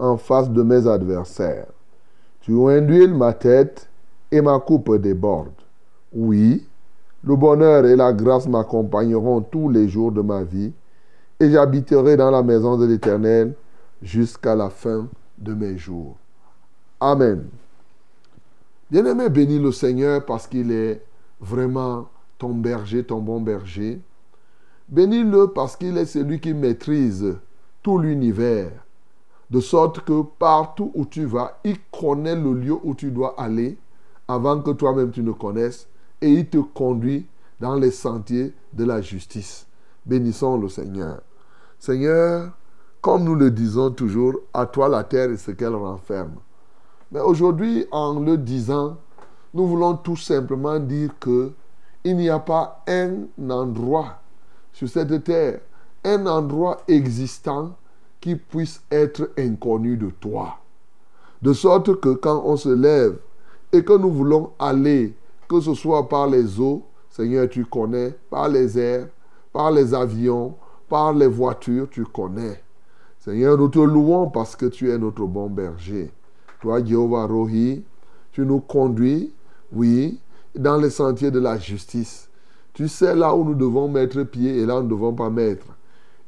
en face de mes adversaires. Tu induis ma tête et ma coupe déborde. Oui, le bonheur et la grâce m'accompagneront tous les jours de ma vie et j'habiterai dans la maison de l'Éternel jusqu'à la fin de mes jours. Amen. Bien-aimé, bénis le Seigneur parce qu'il est vraiment ton berger, ton bon berger. Bénis-le parce qu'il est celui qui maîtrise tout l'univers. De sorte que partout où tu vas, il connaît le lieu où tu dois aller avant que toi-même tu ne connaisses et il te conduit dans les sentiers de la justice. Bénissons le Seigneur. Seigneur, comme nous le disons toujours, à toi la terre et ce qu'elle renferme. Mais aujourd'hui, en le disant, nous voulons tout simplement dire que il n'y a pas un endroit sur cette terre, un endroit existant qui puisse être inconnu de toi. De sorte que quand on se lève et que nous voulons aller, que ce soit par les eaux, Seigneur, tu connais, par les airs, par les avions, par les voitures, tu connais. Seigneur, nous te louons parce que tu es notre bon berger. Toi, Jéhovah Rohi, tu nous conduis, oui, dans les sentiers de la justice. Tu sais là où nous devons mettre pied et là où nous ne devons pas mettre.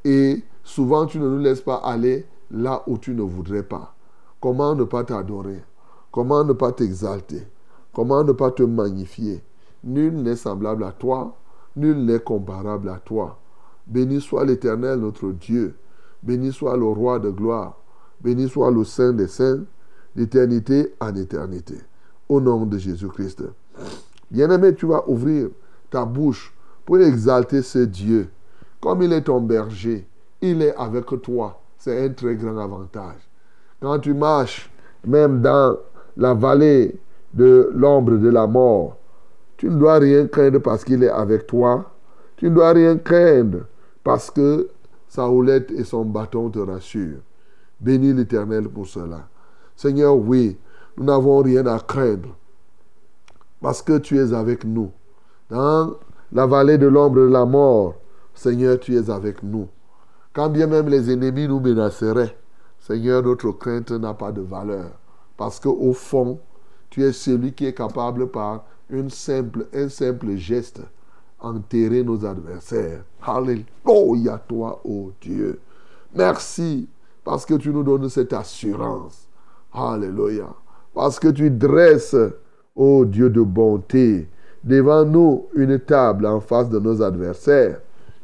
Et souvent, tu ne nous laisses pas aller là où tu ne voudrais pas. Comment ne pas t'adorer? Comment ne pas t'exalter? Comment ne pas te magnifier? Nul n'est semblable à toi, nul n'est comparable à toi. Béni soit l'Éternel notre Dieu. Béni soit le roi de gloire. Béni soit le Saint des saints, d'éternité en éternité. Au nom de Jésus-Christ. Bien-aimé, tu vas ouvrir ta bouche pour exalter ce Dieu. Comme il est ton berger, il est avec toi. C'est un très grand avantage. Quand tu marches, même dans la vallée de l'ombre de la mort, tu ne dois rien craindre parce qu'il est avec toi. Tu ne dois rien craindre parce que sa houlette et son bâton te rassurent. Bénis l'Éternel pour cela. Seigneur, oui, nous n'avons rien à craindre parce que tu es avec nous. Dans la vallée de l'ombre de la mort, Seigneur, tu es avec nous. Quand bien même les ennemis nous menaceraient, Seigneur, notre crainte n'a pas de valeur. Parce qu'au fond, tu es celui qui est capable par un simple geste enterrer nos adversaires. Alléluia toi, ô Dieu. Merci parce que tu nous donnes cette assurance. Alléluia. Parce que tu dresses, ô Dieu de bonté, devant nous une table en face de nos adversaires.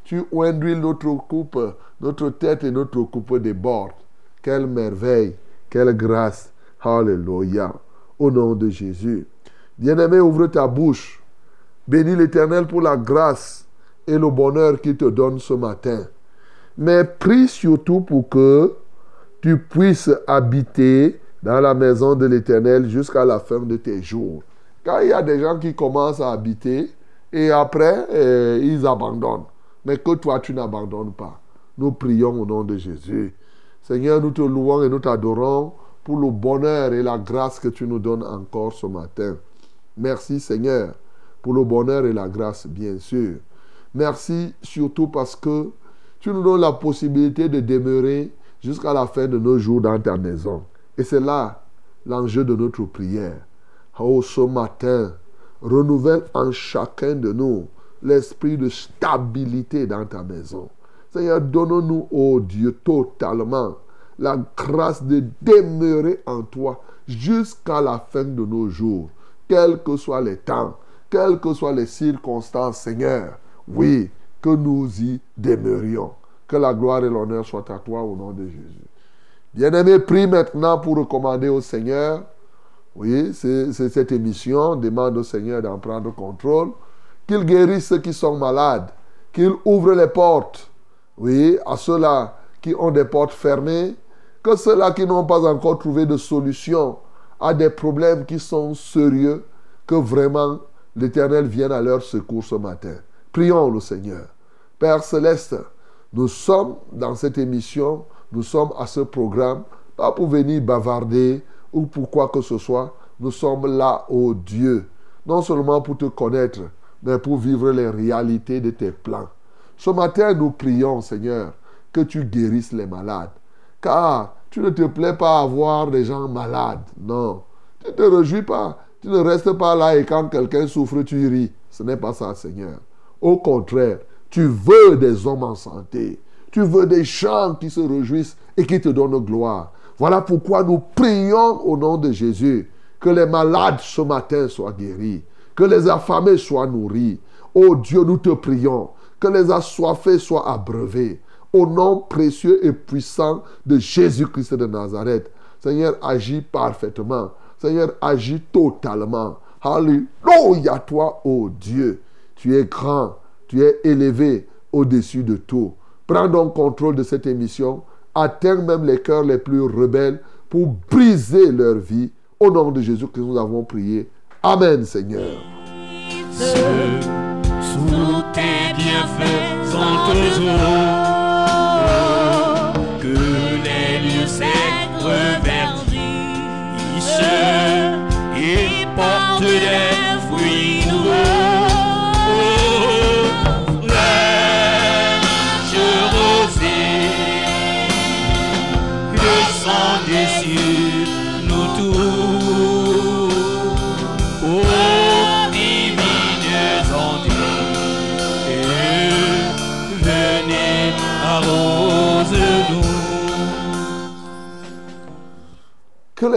Tu induis notre coupe, notre tête et notre coupe débordent. Quelle merveille, quelle grâce. Alléluia. Au nom de Jésus. Bien-aimé, ouvre ta bouche. Bénis l'Éternel pour la grâce et le bonheur qu'il te donne ce matin. Mais prie surtout pour que tu puisses habiter dans la maison de l'Éternel jusqu'à la fin de tes jours. Car il y a des gens qui commencent à habiter et après, eh, ils abandonnent. Mais que toi, tu n'abandonnes pas. Nous prions au nom de Jésus. Seigneur, nous te louons et nous t'adorons pour le bonheur et la grâce que tu nous donnes encore ce matin. Merci Seigneur pour le bonheur et la grâce, bien sûr. Merci surtout parce que tu nous donnes la possibilité de demeurer jusqu'à la fin de nos jours dans ta maison. Et c'est là l'enjeu de notre prière. Oh, ce matin, renouvelle en chacun de nous l'esprit de stabilité dans ta maison. Seigneur, donne-nous, oh Dieu, totalement la grâce de demeurer en toi jusqu'à la fin de nos jours, quels que soient les temps, quelles que soient les circonstances, Seigneur. Oui, que nous y demeurions. Que la gloire et l'honneur soient à toi au nom de Jésus. Bien-aimé, prie maintenant pour recommander au Seigneur. Oui, c'est cette émission. Demande au Seigneur d'en prendre contrôle. Qu'il guérisse ceux qui sont malades. Qu'il ouvre les portes. Oui, à ceux-là qui ont des portes fermées. Que ceux-là qui n'ont pas encore trouvé de solution à des problèmes qui sont sérieux. Que vraiment l'Éternel vienne à leur secours ce matin. Prions le Seigneur. Père céleste, nous sommes dans cette émission, nous sommes à ce programme, pas pour venir bavarder ou pour quoi que ce soit. Nous sommes là, ô Dieu, non seulement pour te connaître, mais pour vivre les réalités de tes plans. Ce matin, nous prions, Seigneur, que tu guérisses les malades. Car tu ne te plais pas à voir des gens malades. Non. Tu ne te réjouis pas. Tu ne restes pas là et quand quelqu'un souffre, tu ris. Ce n'est pas ça, Seigneur. Au contraire, tu veux des hommes en santé. Tu veux des gens qui se réjouissent et qui te donnent gloire. Voilà pourquoi nous prions au nom de Jésus que les malades ce matin soient guéris, que les affamés soient nourris. Oh Dieu, nous te prions que les assoiffés soient abreuvés. Au nom précieux et puissant de Jésus-Christ de Nazareth. Seigneur, agis parfaitement. Seigneur, agis totalement. Alléluia, toi, oh Dieu. Tu es grand, tu es élevé au-dessus de tout. Prends donc contrôle de cette émission. Atteins même les cœurs les plus rebelles pour briser leur vie. Au nom de Jésus que nous avons prié. Amen, Seigneur. Sous tes bienfaits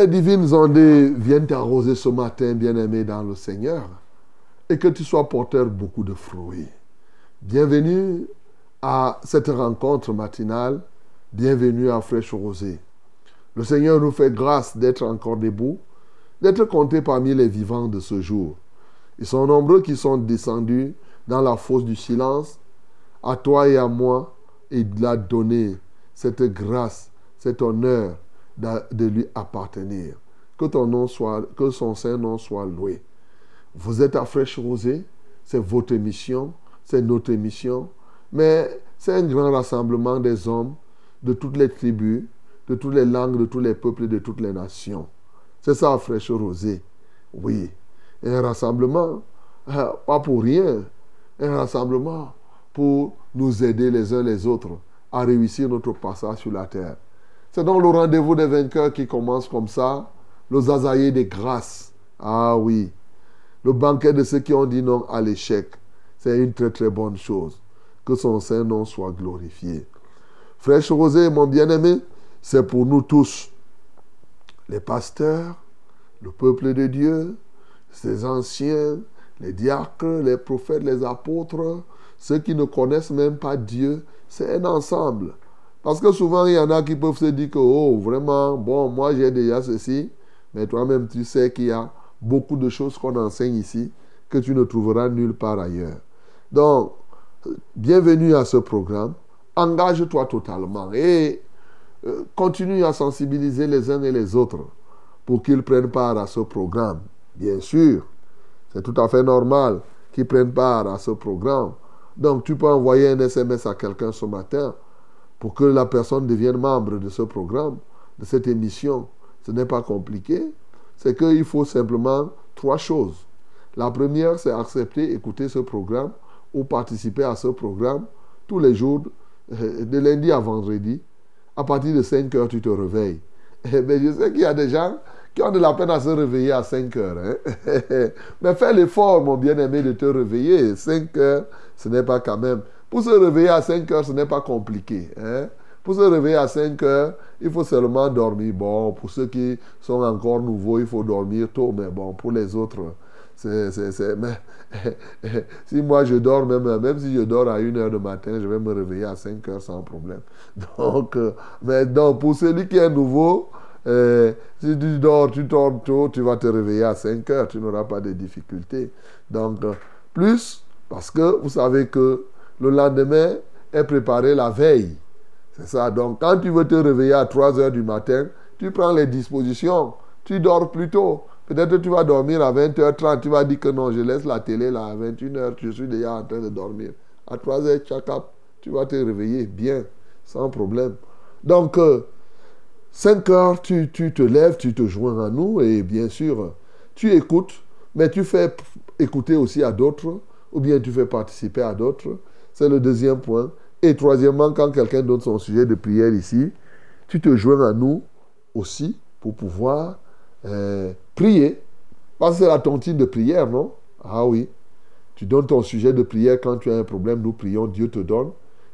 les divines ondées viennent t'arroser ce matin, bien-aimé dans le Seigneur, et que tu sois porteur beaucoup de fruits. Bienvenue à cette rencontre matinale. Bienvenue à Fraîche Rosée. Le Seigneur nous fait grâce d'être encore debout, d'être comptés parmi les vivants de ce jour. Ils sont nombreux qui sont descendus dans la fosse du silence, à toi et à moi, il a donné cette grâce, cet honneur de lui appartenir. Que ton nom soit, que son saint nom soit loué. Vous êtes à Fraîche Rosée, c'est votre émission, c'est notre émission, mais c'est un grand rassemblement des hommes de toutes les tribus, de toutes les langues, de tous les peuples et de toutes les nations. C'est ça, Fraîche Rosée. Oui. Un rassemblement, euh, pas pour rien. un rassemblement pour nous aider les uns les autres à réussir notre passage sur la terre. C'est donc le rendez-vous des vainqueurs qui commence comme ça, le zazaïe des grâces. Ah oui, le banquet de ceux qui ont dit non à l'échec. C'est une très très bonne chose. Que son Saint-Nom soit glorifié. Frère Rosé, mon bien-aimé, c'est pour nous tous, les pasteurs, le peuple de Dieu, ses anciens, les diacres, les prophètes, les apôtres, ceux qui ne connaissent même pas Dieu, c'est un ensemble. Parce que souvent, il y en a qui peuvent se dire que, oh, vraiment, bon, moi j'ai déjà ceci, mais toi-même, tu sais qu'il y a beaucoup de choses qu'on enseigne ici que tu ne trouveras nulle part ailleurs. Donc, bienvenue à ce programme. Engage-toi totalement et euh, continue à sensibiliser les uns et les autres pour qu'ils prennent part à ce programme. Bien sûr, c'est tout à fait normal qu'ils prennent part à ce programme. Donc, tu peux envoyer un SMS à quelqu'un ce matin pour que la personne devienne membre de ce programme, de cette émission. Ce n'est pas compliqué. C'est qu'il faut simplement trois choses. La première, c'est accepter, écouter ce programme ou participer à ce programme tous les jours, euh, de lundi à vendredi. À partir de 5 heures, tu te réveilles. Mais ben, je sais qu'il y a des gens qui ont de la peine à se réveiller à 5 heures. Hein. Mais fais l'effort, mon bien-aimé, de te réveiller. 5 heures, ce n'est pas quand même. Pour se réveiller à 5 heures, ce n'est pas compliqué. Hein. Pour se réveiller à 5 heures, il faut seulement dormir. Bon, pour ceux qui sont encore nouveaux, il faut dormir tôt. Mais bon, pour les autres, c'est, si moi je dors, même, même si je dors à 1 heure du matin, je vais me réveiller à 5 heures sans problème. Donc, euh, mais donc pour celui qui est nouveau, euh, si tu dors, tu dors tôt, tu vas te réveiller à 5 heures, tu n'auras pas de difficultés. Donc, euh, plus, parce que vous savez que le lendemain est préparé la veille. C'est ça. Donc, quand tu veux te réveiller à 3 heures du matin, tu prends les dispositions. Tu dors plus tôt. Peut-être tu vas dormir à 20h30. Tu vas dire que non, je laisse la télé là à 21h. Je suis déjà en train de dormir. À 3h, tu vas te réveiller bien, sans problème. Donc, 5 euh, heures, tu, tu, te lèves, tu te joins à nous et bien sûr, tu écoutes, mais tu fais écouter aussi à d'autres ou bien tu fais participer à d'autres. C'est le deuxième point. Et troisièmement, quand quelqu'un donne son sujet de prière ici, tu te joins à nous aussi pour pouvoir euh, prier. Parce que c'est la tontine de prière, non? Ah oui. Tu donnes ton sujet de prière quand tu as un problème, nous prions, Dieu te donne.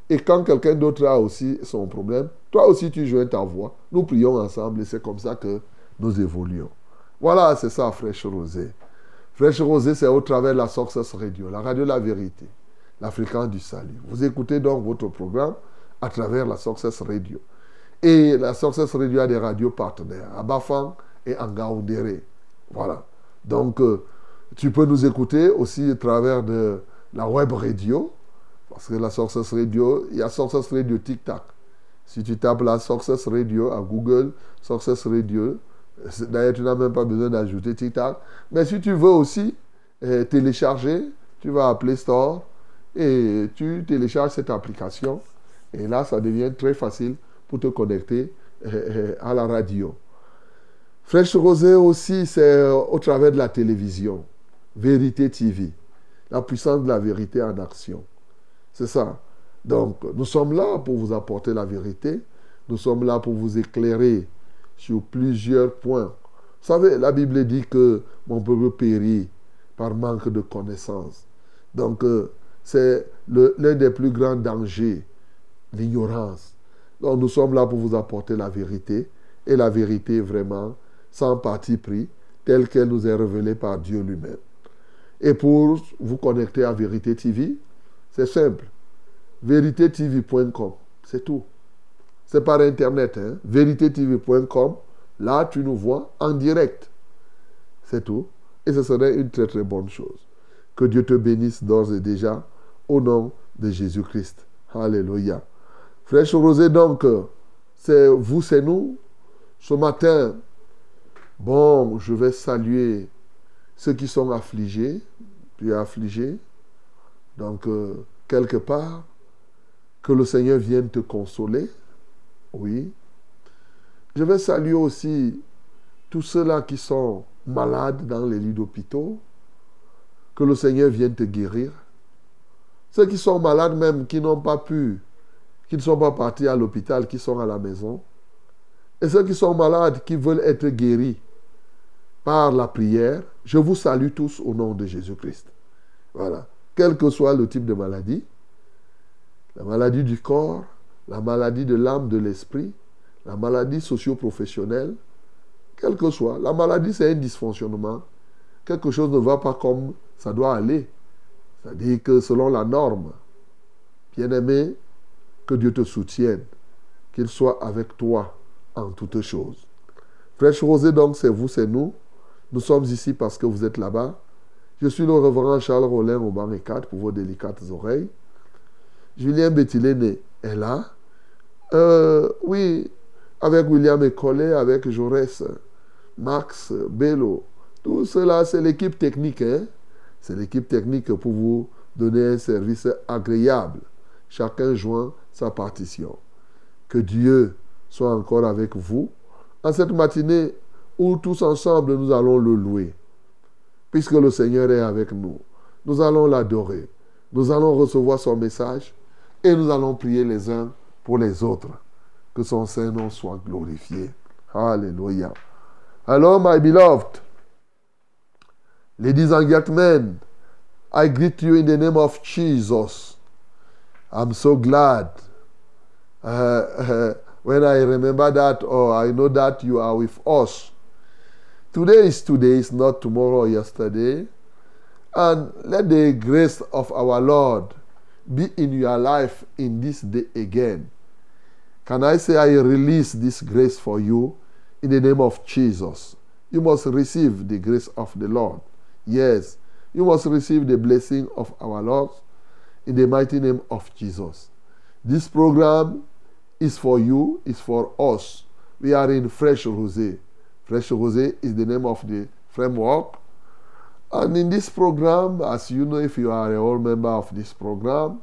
Et quand quelqu'un d'autre a aussi son problème, toi aussi tu joins ta voix. Nous prions ensemble et c'est comme ça que nous évoluons. Voilà, c'est ça, Fraîche Rosée. Fraîche Rosée, c'est au travers de la Success Radio, la radio La Vérité, la fréquence du salut. Vous écoutez donc votre programme à travers la Success Radio. Et la Success Radio a des radios partenaires. À Bafang, et en Gaoundéré. Voilà. Donc, euh, tu peux nous écouter aussi à travers de la web radio, parce que la Success Radio, il y a Success Radio TikTok. Si tu tapes la Success Radio à Google, Success Radio, d'ailleurs, tu n'as même pas besoin d'ajouter TikTok. Mais si tu veux aussi euh, télécharger, tu vas à Play Store et tu télécharges cette application. Et là, ça devient très facile pour te connecter euh, à la radio. Fraîche Rosée aussi, c'est euh, au travers de la télévision. Vérité TV. La puissance de la vérité en action. C'est ça. Donc, nous sommes là pour vous apporter la vérité. Nous sommes là pour vous éclairer sur plusieurs points. Vous savez, la Bible dit que mon peuple périt par manque de connaissance. Donc, euh, c'est l'un des plus grands dangers, l'ignorance. Nous sommes là pour vous apporter la vérité. Et la vérité, vraiment, sans parti pris, telle qu'elle nous est révélée par Dieu lui-même. Et pour vous connecter à Vérité TV, c'est simple. VéritéTV.com, c'est tout. C'est par Internet, hein? VéritéTV.com. Là, tu nous vois en direct. C'est tout. Et ce serait une très très bonne chose. Que Dieu te bénisse d'ores et déjà au nom de Jésus-Christ. Alléluia. Frère Rosé, donc, c'est vous, c'est nous. Ce matin, Bon, je vais saluer ceux qui sont affligés, puis affligés. Donc, euh, quelque part, que le Seigneur vienne te consoler. Oui. Je vais saluer aussi tous ceux-là qui sont malades dans les lits d'hôpitaux. Que le Seigneur vienne te guérir. Ceux qui sont malades même, qui n'ont pas pu, qui ne sont pas partis à l'hôpital, qui sont à la maison. Et ceux qui sont malades, qui veulent être guéris par la prière, je vous salue tous au nom de Jésus-Christ. Voilà. Quel que soit le type de maladie, la maladie du corps, la maladie de l'âme, de l'esprit, la maladie socio-professionnelle, quelle que soit. La maladie, c'est un dysfonctionnement. Quelque chose ne va pas comme ça doit aller. C'est-à-dire que selon la norme, bien-aimé, que Dieu te soutienne, qu'il soit avec toi en toutes choses. Frère Rosé, donc, c'est vous, c'est nous. Nous sommes ici parce que vous êtes là-bas. Je suis le reverend Charles Rollin au banc 4 pour vos délicates oreilles. Julien Bettiléné est là. Euh, oui, avec William Ecollet, avec Jaurès, Max, Bello. Tout cela, c'est l'équipe technique. Hein? C'est l'équipe technique pour vous donner un service agréable. Chacun joint sa partition. Que Dieu soit encore avec vous en cette matinée où tous ensemble nous allons le louer. Puisque le Seigneur est avec nous, nous allons l'adorer. Nous allons recevoir son message et nous allons prier les uns pour les autres. Que son Saint-Nom soit glorifié. Alléluia. Alors, my beloved, ladies and gentlemen, I greet you in the name of Jesus. I'm so glad uh, uh, when I remember that or I know that you are with us. Today is today, is not tomorrow or yesterday. And let the grace of our Lord be in your life in this day again. Can I say, I release this grace for you in the name of Jesus? You must receive the grace of the Lord. Yes, you must receive the blessing of our Lord in the mighty name of Jesus. This program is for you, is for us. We are in Fresh Rosé. Fresh Rosé is the name of the framework. And in this program, as you know, if you are a whole member of this program,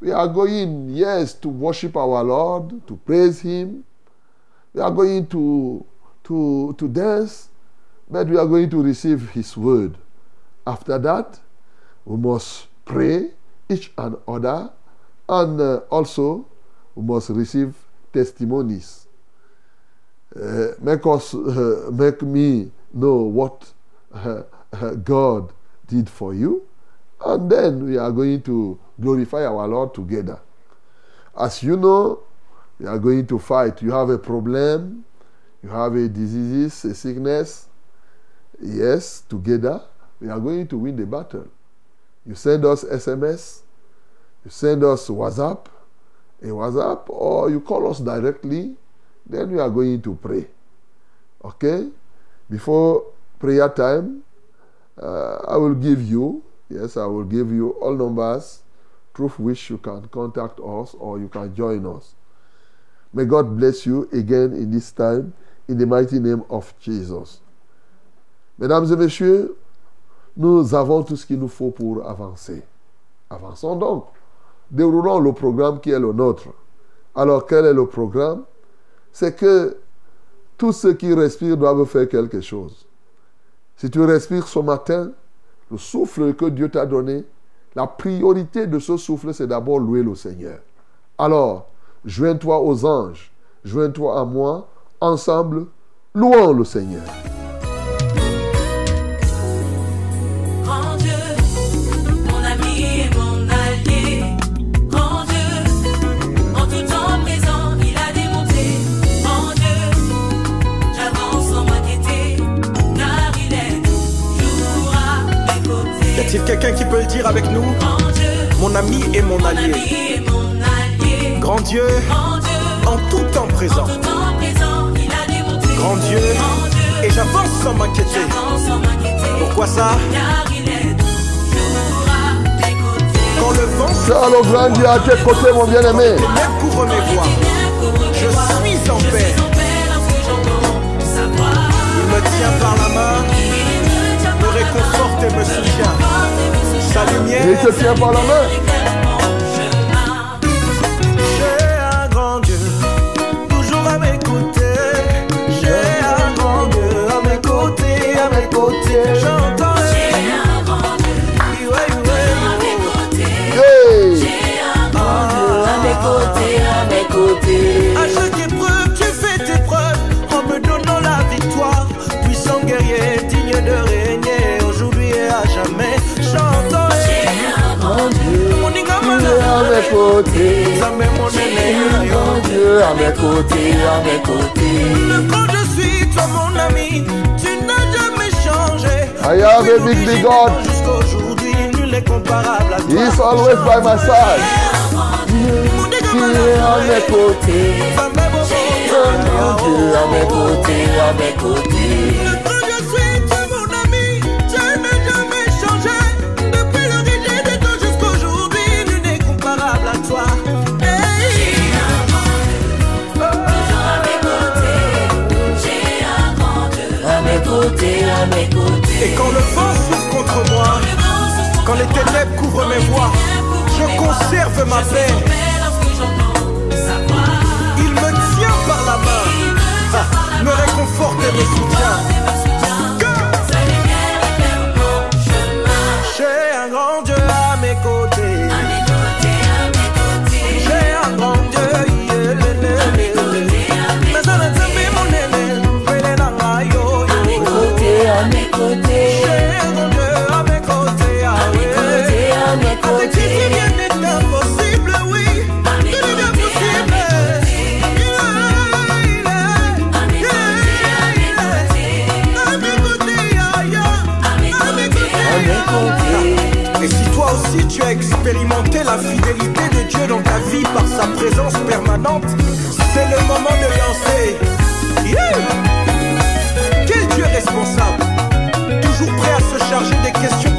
we are going, yes, to worship our Lord, to praise Him. We are going to, to, to dance, but we are going to receive His word. After that, we must pray each and other, and uh, also we must receive testimonies. Uh, make us, uh, make me know what uh, uh, God did for you, and then we are going to glorify our Lord together. As you know, we are going to fight. You have a problem, you have a disease, a sickness. Yes, together we are going to win the battle. You send us SMS, you send us WhatsApp, a WhatsApp, or you call us directly, then we are going to pray. Okay? Before prayer time, uh, I will give you, yes, I will give you all numbers through which you can contact us or you can join us. May God bless you again in this time, in the mighty name of Jesus. Mesdames et messieurs, nous avons tout ce qu'il nous faut pour avancer. Avançons donc. Déroulons le programme qui est le nôtre. Alors, quel est le programme? C'est que tous ceux qui respirent doivent faire quelque chose. Si tu respires ce matin, le souffle que Dieu t'a donné, la priorité de ce souffle, c'est d'abord louer le Seigneur. Alors, joins-toi aux anges, joins-toi à moi, ensemble, louons le Seigneur. Y a-t-il quelqu'un qui peut le dire avec nous? Mon ami et mon allié. Grand Dieu, en tout temps en présent. Grand Dieu, et j'avance sans m'inquiéter. Pourquoi ça? Car il est toujours à mes côtés. Quand le vent Dieu à tes côtés, mon bien-aimé. couvre mes voies, je suis en paix. Il me tient par la main, et me soutient. Sa Il lumière, te tient par la main. j'ai un grand Dieu, toujours à mes côtés. J'ai un grand Dieu à mes côtés, à mes côtés. côtés. Mon Dieu à mes côtés, à mes côtés. Quand je suis toi mon ami, tu n'as jamais changé. I have big God. Jusqu'aujourd'hui, nul n'est comparable à toi. He's always by my side. À mes côtés. Mon Dieu à mes côtés, à mes côtés? Et quand le vent souffle contre moi, quand les ténèbres couvrent mes voies, je conserve ma paix. Il me tient par la main, me réconforte et me soutient. présence permanente, c'est le moment de lancer. Quel Dieu responsable, toujours prêt à se charger des questions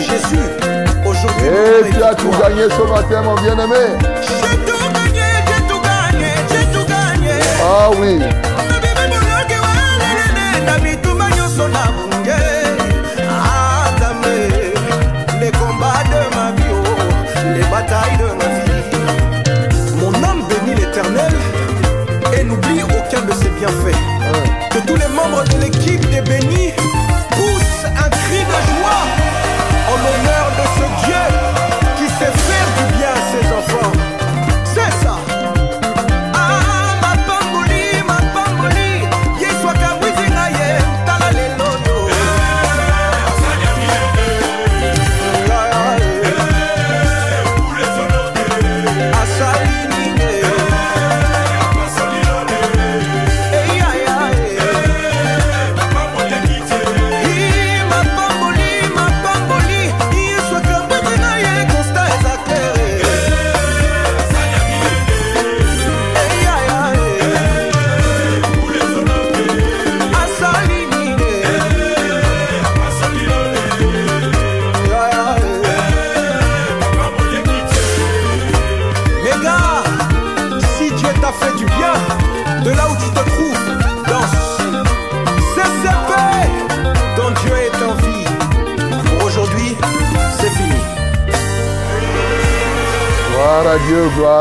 Jésus. Aujourd'hui, tu as tout gagné ce matin, mon bien-aimé. J'ai tout gagné, j'ai tout gagné, j'ai tout gagné. Ah oui.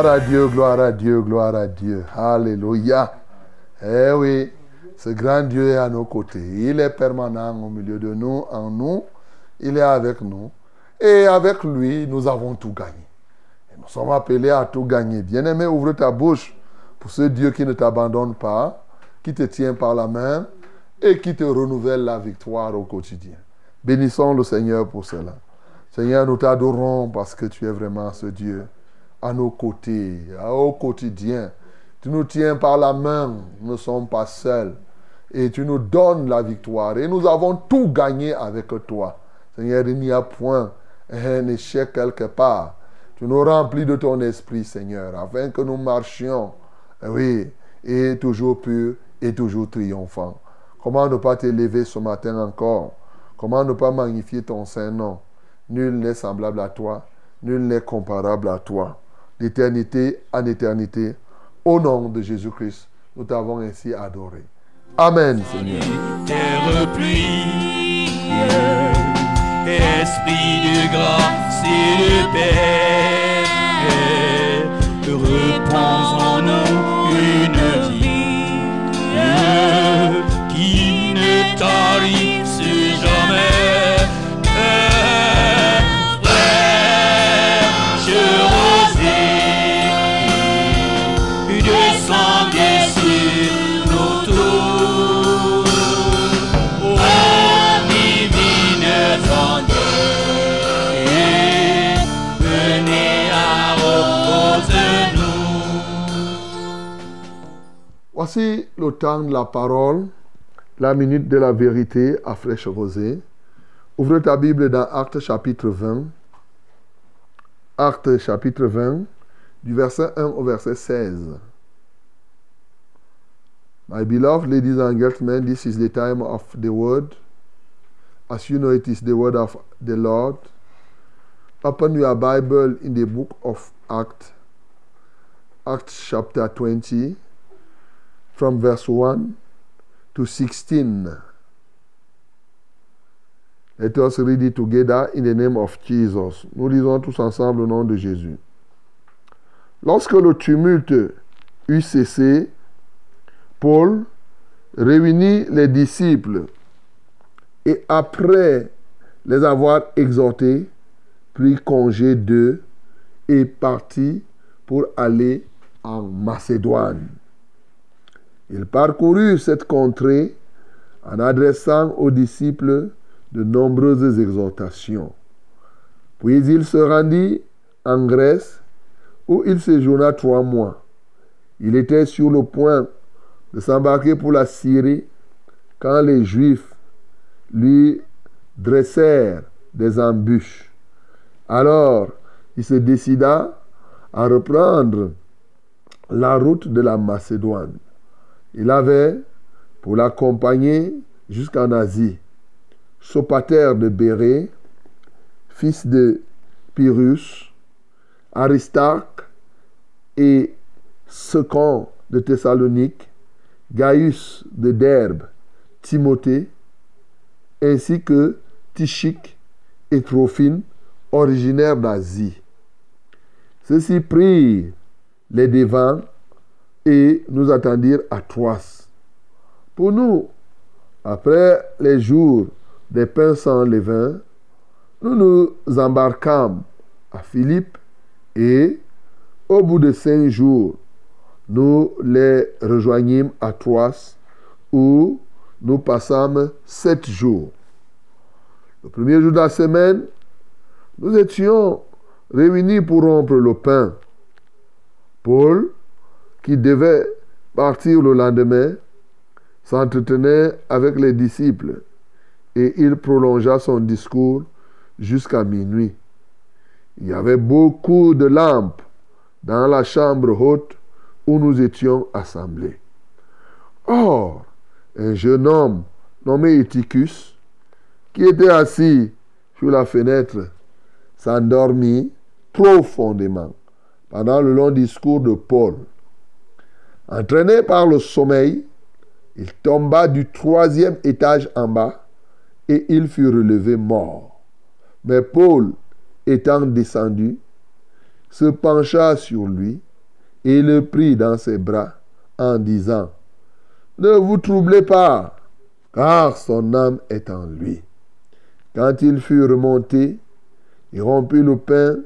Gloire à Dieu, gloire à Dieu, gloire à Dieu. Alléluia. Eh oui, ce grand Dieu est à nos côtés. Il est permanent au milieu de nous, en nous. Il est avec nous. Et avec lui, nous avons tout gagné. Et nous sommes appelés à tout gagner. Bien-aimé, ouvre ta bouche pour ce Dieu qui ne t'abandonne pas, qui te tient par la main et qui te renouvelle la victoire au quotidien. Bénissons le Seigneur pour cela. Seigneur, nous t'adorons parce que tu es vraiment ce Dieu à nos côtés, au quotidien. Tu nous tiens par la main, nous ne sommes pas seuls. Et tu nous donnes la victoire. Et nous avons tout gagné avec toi. Seigneur, il n'y a point un échec quelque part. Tu nous remplis de ton esprit, Seigneur, afin que nous marchions, oui, et toujours purs et toujours triomphants. Comment ne pas t'élever ce matin encore? Comment ne pas magnifier ton Saint-Nom? Nul n'est semblable à toi, nul n'est comparable à toi. D'éternité en éternité, au nom de Jésus-Christ, nous t'avons ainsi adoré. Amen, Seigneur. terre pluie. Esprit de grâce et de paix, Voici le temps de la parole, la minute de la vérité à fraîche rosée. Ouvre ta Bible dans Actes chapitre 20. Actes chapitre 20, du verset 1 au verset 16. My beloved ladies and gentlemen, this is the time of the word. As you know, it is the word of the Lord. Open your Bible in the book of Acts, Acts chapter 20, from verse 1 to 16. Let us read it together in the name of Jesus. Nous lisons tous ensemble au nom de Jésus. Lorsque le tumulte eut cessé, Paul réunit les disciples et après les avoir exhortés, prit congé d'eux et partit pour aller en Macédoine. Il parcourut cette contrée en adressant aux disciples de nombreuses exhortations. Puis il se rendit en Grèce où il séjourna trois mois. Il était sur le point de s'embarquer pour la Syrie quand les Juifs lui dressèrent des embûches. Alors il se décida à reprendre la route de la Macédoine. Il avait, pour l'accompagner jusqu'en Asie, Sopater de Bérée, fils de Pyrrhus, Aristarque et Second de Thessalonique, Gaius de Derbe, Timothée, ainsi que Tichique et Trophine, originaires d'Asie. Ceux-ci les devants et nous attendirent à Troas. Pour nous, après les jours des pains sans levain, nous nous embarquâmes à Philippe et, au bout de cinq jours, nous les rejoignîmes à Troas où nous passâmes sept jours. Le premier jour de la semaine, nous étions réunis pour rompre le pain. Paul, qui devait partir le lendemain, s'entretenait avec les disciples et il prolongea son discours jusqu'à minuit. Il y avait beaucoup de lampes dans la chambre haute où nous étions assemblés. Or, un jeune homme nommé Eutychus, qui était assis sur la fenêtre, s'endormit profondément pendant le long discours de Paul. Entraîné par le sommeil, il tomba du troisième étage en bas et il fut relevé mort. Mais Paul, étant descendu, se pencha sur lui et le prit dans ses bras en disant, Ne vous troublez pas, car son âme est en lui. Quand il fut remonté, il rompit le pain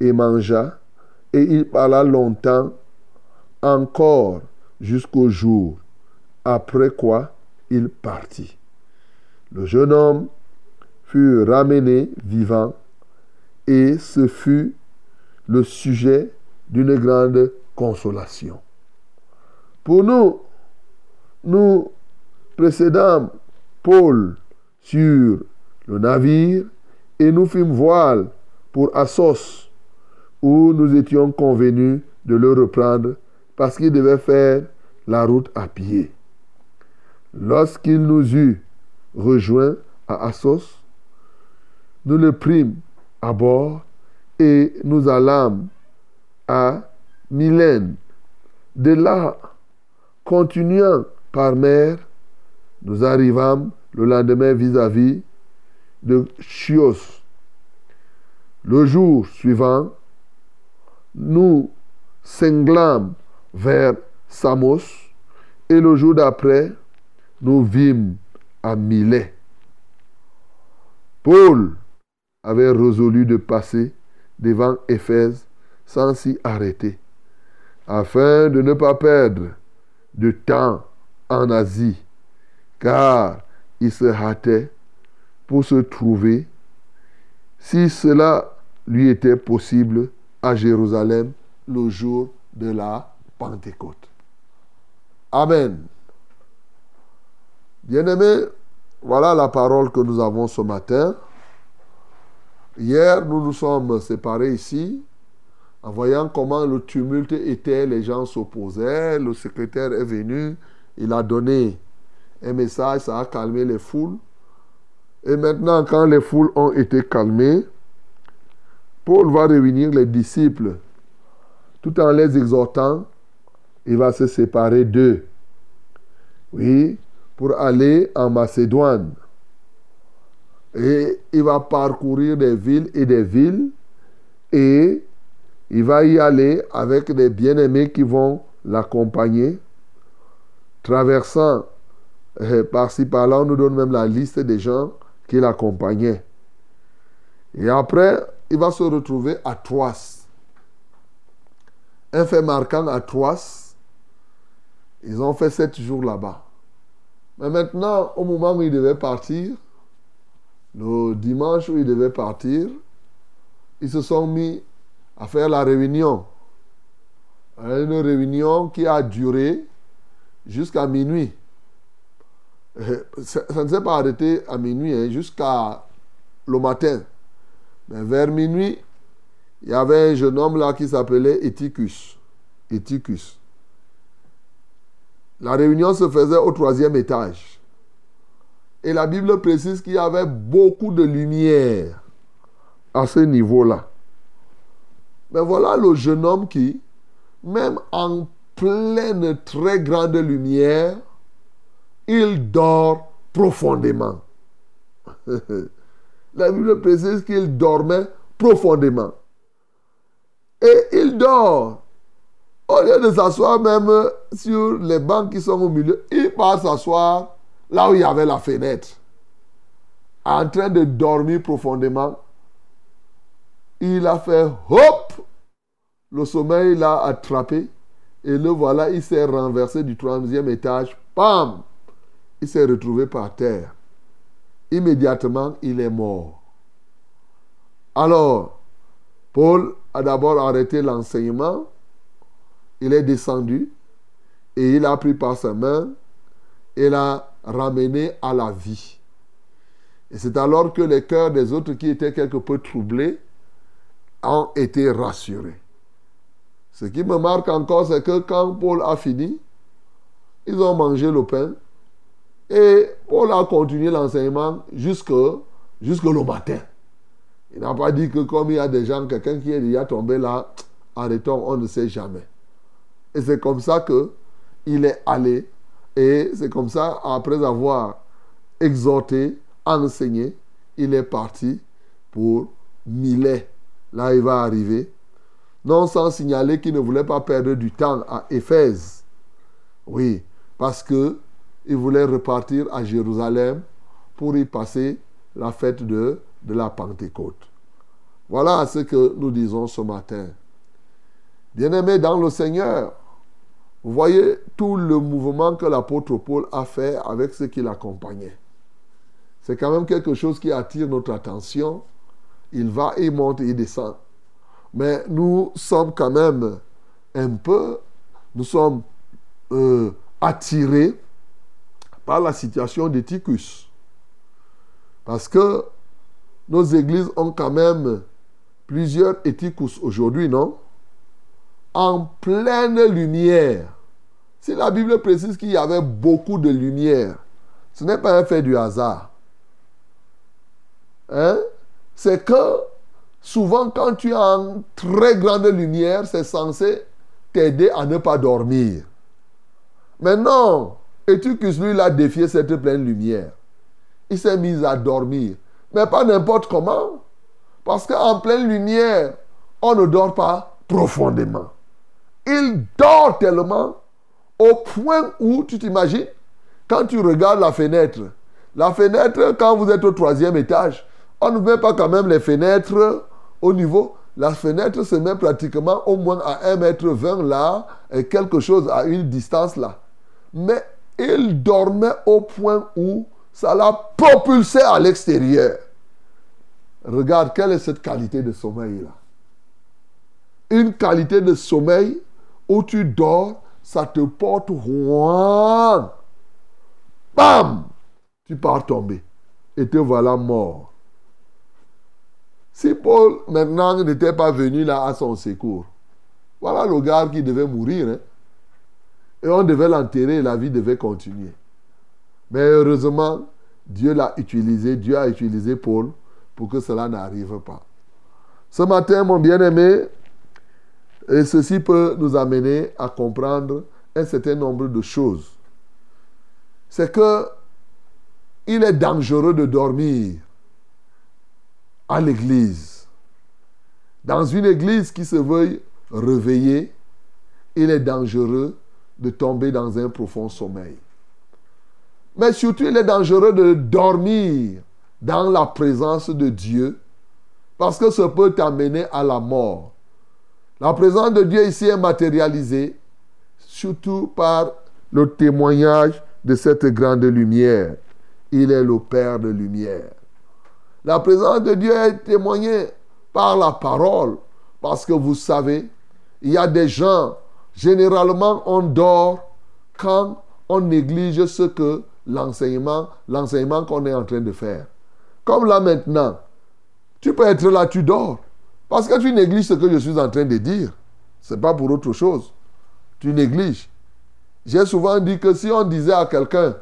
et mangea, et il parla longtemps encore jusqu'au jour, après quoi il partit. Le jeune homme fut ramené vivant et ce fut le sujet d'une grande consolation. Pour nous, nous précédâmes Paul sur le navire et nous fîmes voile pour Assos, où nous étions convenus de le reprendre parce qu'il devait faire la route à pied. Lorsqu'il nous eut rejoints à Assos, nous le prîmes à bord et nous allâmes à Mylène. De là, continuant par mer, nous arrivâmes le lendemain vis-à-vis de Chios. Le jour suivant, nous cinglâmes vers Samos et le jour d'après, nous vîmes à Milet. Paul avait résolu de passer devant Éphèse sans s'y arrêter, afin de ne pas perdre de temps en Asie, car il se hâtait pour se trouver, si cela lui était possible, à Jérusalem le jour de la Pentecôte. Amen. Bien-aimés, voilà la parole que nous avons ce matin. Hier, nous nous sommes séparés ici en voyant comment le tumulte était, les gens s'opposaient, le secrétaire est venu, il a donné un message, ça a calmé les foules. Et maintenant, quand les foules ont été calmées, Paul va réunir les disciples tout en les exhortant. Il va se séparer d'eux. Oui, pour aller en Macédoine. Et il va parcourir des villes et des villes. Et il va y aller avec des bien-aimés qui vont l'accompagner. Traversant euh, par-ci par-là, on nous donne même la liste des gens qui l'accompagnaient. Et après, il va se retrouver à Troas. Un fait marquant à Troas. Ils ont fait sept jours là-bas. Mais maintenant, au moment où ils devaient partir, le dimanche où ils devaient partir, ils se sont mis à faire la réunion. Une réunion qui a duré jusqu'à minuit. Ça ne s'est pas arrêté à minuit, hein, jusqu'à le matin. Mais vers minuit, il y avait un jeune homme là qui s'appelait Eticus. Eticus. La réunion se faisait au troisième étage. Et la Bible précise qu'il y avait beaucoup de lumière à ce niveau-là. Mais voilà le jeune homme qui, même en pleine très grande lumière, il dort profondément. La Bible précise qu'il dormait profondément. Et il dort. Au lieu de s'asseoir même sur les bancs qui sont au milieu, il part s'asseoir là où il y avait la fenêtre. En train de dormir profondément. Il a fait hop. Le sommeil l'a attrapé. Et le voilà, il s'est renversé du troisième étage. Pam! Il s'est retrouvé par terre. Immédiatement, il est mort. Alors, Paul a d'abord arrêté l'enseignement. Il est descendu et il a pris par sa main et l'a ramené à la vie. Et c'est alors que les cœurs des autres qui étaient quelque peu troublés ont été rassurés. Ce qui me marque encore, c'est que quand Paul a fini, ils ont mangé le pain et Paul a continué l'enseignement jusque le matin. Il n'a pas dit que comme il y a des gens, quelqu'un qui est déjà tombé là, arrêtons, on ne sait jamais. Et c'est comme ça que il est allé. Et c'est comme ça, après avoir exhorté, enseigné, il est parti pour Milet. Là, il va arriver. Non sans signaler qu'il ne voulait pas perdre du temps à Éphèse. Oui, parce que il voulait repartir à Jérusalem pour y passer la fête de, de la Pentecôte. Voilà ce que nous disons ce matin. Bien-aimés dans le Seigneur, vous voyez tout le mouvement que l'apôtre Paul a fait avec ceux qui l'accompagnaient. C'est quand même quelque chose qui attire notre attention. Il va, il monte, il descend. Mais nous sommes quand même un peu, nous sommes euh, attirés par la situation d'Éticus. Parce que nos églises ont quand même plusieurs Éticus aujourd'hui, non? En pleine lumière. Si la Bible précise qu'il y avait beaucoup de lumière, ce n'est pas un fait du hasard. Hein? C'est que souvent quand tu es en très grande lumière, c'est censé t'aider à ne pas dormir. Mais non, lui, il a défié cette pleine lumière. Il s'est mis à dormir. Mais pas n'importe comment. Parce qu'en pleine lumière, on ne dort pas profondément. Il dort tellement au point où, tu t'imagines, quand tu regardes la fenêtre, la fenêtre, quand vous êtes au troisième étage, on ne met pas quand même les fenêtres au niveau. La fenêtre se met pratiquement au moins à 1 mètre 20 là, et quelque chose à une distance là. Mais il dormait au point où ça l'a propulsé à l'extérieur. Regarde, quelle est cette qualité de sommeil-là Une qualité de sommeil où tu dors, ça te porte loin. Bam Tu pars tomber. Et te voilà mort. Si Paul maintenant n'était pas venu là à son secours, voilà le gars qui devait mourir. hein. Et on devait l'enterrer et la vie devait continuer. Mais heureusement, Dieu l'a utilisé, Dieu a utilisé Paul pour que cela n'arrive pas. Ce matin, mon bien-aimé, et ceci peut nous amener à comprendre un certain nombre de choses. C'est que il est dangereux de dormir à l'église. Dans une église qui se veuille réveiller, il est dangereux de tomber dans un profond sommeil. Mais surtout, il est dangereux de dormir dans la présence de Dieu parce que ça peut t'amener à la mort. La présence de Dieu ici est matérialisée surtout par le témoignage de cette grande lumière. Il est le Père de lumière. La présence de Dieu est témoignée par la parole parce que vous savez, il y a des gens, généralement on dort quand on néglige ce que l'enseignement, l'enseignement qu'on est en train de faire. Comme là maintenant, tu peux être là, tu dors. Parce que tu négliges ce que je suis en train de dire. Ce n'est pas pour autre chose. Tu négliges. J'ai souvent dit que si on disait à quelqu'un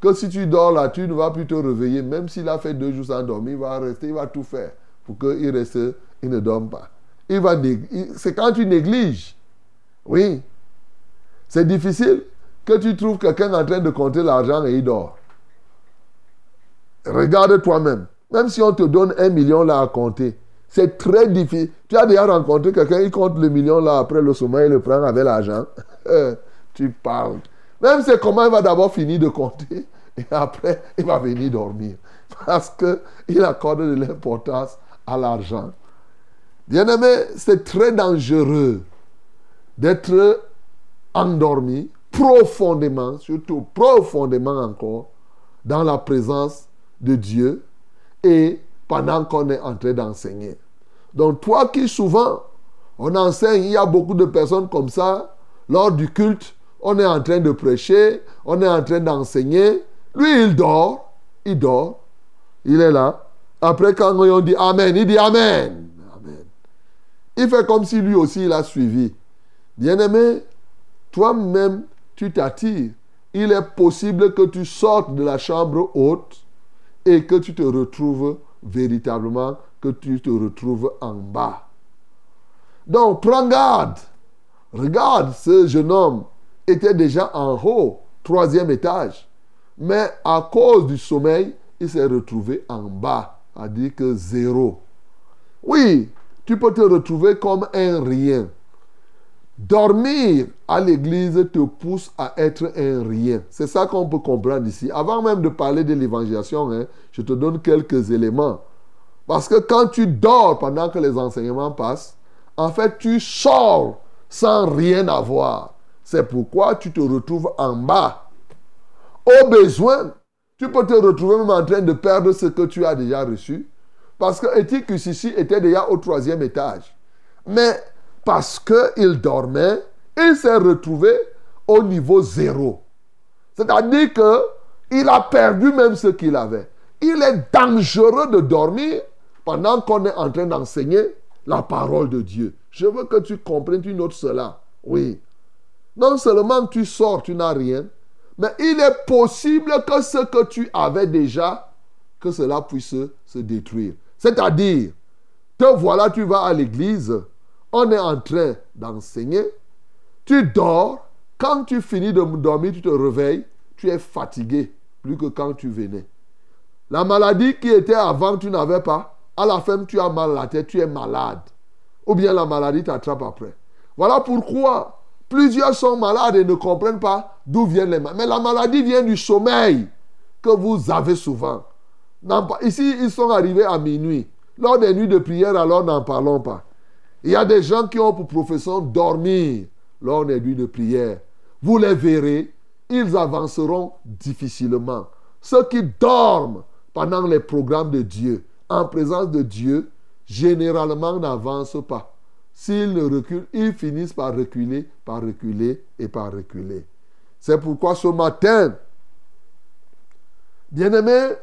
que si tu dors là, tu ne vas plus te réveiller, même s'il a fait deux jours sans dormir, il va rester, il va tout faire pour qu'il reste, il ne dorme pas. c'est quand tu négliges. Oui. C'est difficile que tu trouves quelqu'un en train de compter l'argent et il dort. Regarde toi-même. Même si on te donne un million là à compter, c'est très difficile. Tu as déjà rencontré quelqu'un, il compte le million là, après le sommeil, il le prend avec l'argent. Tu parles. Même c'est comment il va d'abord finir de compter et après il va venir dormir. Parce qu'il accorde de l'importance à l'argent. Bien-aimé, c'est très dangereux d'être endormi profondément, surtout profondément encore, dans la présence de Dieu et pendant qu'on est en train d'enseigner. Donc toi qui souvent, on enseigne, il y a beaucoup de personnes comme ça, lors du culte, on est en train de prêcher, on est en train d'enseigner, lui il dort, il dort, il est là. Après quand on dit Amen, il dit Amen. Amen. Il fait comme si lui aussi il a suivi. Bien-aimé, toi-même, tu t'attires. Il est possible que tu sortes de la chambre haute et que tu te retrouves véritablement, que tu te retrouves en bas. Donc, prends garde. Regarde, ce jeune homme était déjà en haut, troisième étage. Mais à cause du sommeil, il s'est retrouvé en bas, à dire que zéro. Oui, tu peux te retrouver comme un rien. Dormir à l'église te pousse à être un rien. C'est ça qu'on peut comprendre ici. Avant même de parler de l'évangélisation, hein, je te donne quelques éléments. Parce que quand tu dors pendant que les enseignements passent, en fait, tu sors sans rien avoir. C'est pourquoi tu te retrouves en bas. Au besoin, tu peux te retrouver même en train de perdre ce que tu as déjà reçu. Parce que Éticus ici était déjà au troisième étage. Mais parce qu'il dormait, il s'est retrouvé au niveau zéro. C'est-à-dire qu'il a perdu même ce qu'il avait. Il est dangereux de dormir pendant qu'on est en train d'enseigner la parole de Dieu. Je veux que tu comprennes, tu notes cela. Oui. Non seulement tu sors, tu n'as rien, mais il est possible que ce que tu avais déjà, que cela puisse se détruire. C'est-à-dire, te voilà, tu vas à l'église, on est en train d'enseigner, tu dors, quand tu finis de dormir, tu te réveilles, tu es fatigué, plus que quand tu venais. La maladie qui était avant, tu n'avais pas. À la fin, tu as mal la tête, tu es malade. Ou bien la maladie t'attrape après. Voilà pourquoi plusieurs sont malades et ne comprennent pas d'où viennent les maladies. Mais la maladie vient du sommeil que vous avez souvent. Ici, ils sont arrivés à minuit. Lors des nuits de prière, alors n'en parlons pas. Il y a des gens qui ont pour profession dormir lors des nuits de prière. Vous les verrez, ils avanceront difficilement. Ceux qui dorment pendant les programmes de Dieu, en présence de Dieu, généralement n'avancent pas. S'ils ne reculent, ils finissent par reculer, par reculer et par reculer. C'est pourquoi ce matin, bien-aimés,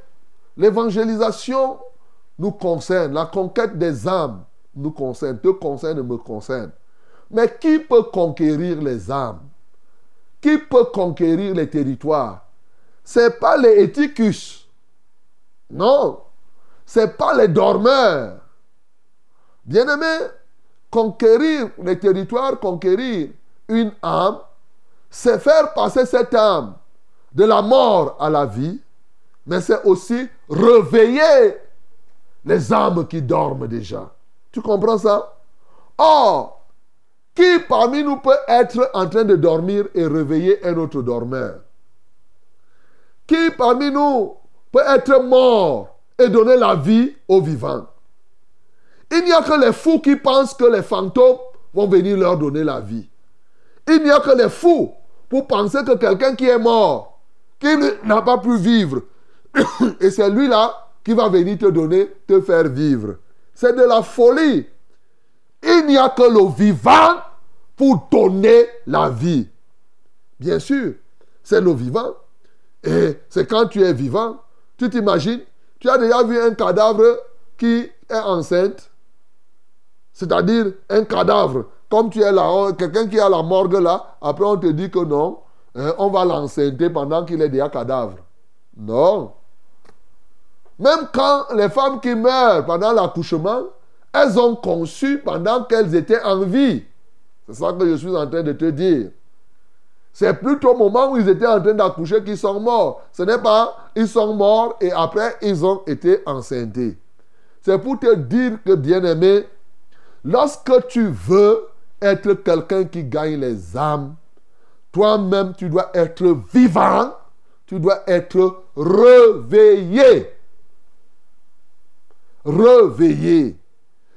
l'évangélisation nous concerne, la conquête des âmes nous concerne, te concerne, me concerne. Mais qui peut conquérir les âmes? Qui peut conquérir les territoires? Ce n'est pas les éticus. Non. Ce n'est pas les dormeurs. Bien-aimés, conquérir les territoires, conquérir une âme, c'est faire passer cette âme de la mort à la vie, mais c'est aussi réveiller les âmes qui dorment déjà. Tu comprends ça? Or, qui parmi nous peut être en train de dormir et réveiller un autre dormeur? Qui parmi nous peut être mort et donner la vie aux vivants Il n'y a que les fous qui pensent que les fantômes vont venir leur donner la vie. Il n'y a que les fous pour penser que quelqu'un qui est mort, qui n'a pas pu vivre, et c'est lui-là qui va venir te donner, te faire vivre. C'est de la folie. Il n'y a que le vivant pour donner la vie. Bien sûr, c'est le vivant. Et c'est quand tu es vivant, tu t'imagines, tu as déjà vu un cadavre qui est enceinte. C'est-à-dire un cadavre. Comme tu es là, quelqu'un qui est à la morgue là, après on te dit que non, hein, on va l'enceinte pendant qu'il est déjà cadavre. Non. Même quand les femmes qui meurent pendant l'accouchement, elles ont conçu pendant qu'elles étaient en vie. C'est ça que je suis en train de te dire. C'est plutôt au moment où ils étaient en train d'accoucher qu'ils sont morts. Ce n'est pas ils sont morts et après ils ont été enceintés. C'est pour te dire que, bien-aimé, lorsque tu veux être quelqu'un qui gagne les âmes, toi-même, tu dois être vivant, tu dois être réveillé. Réveillé.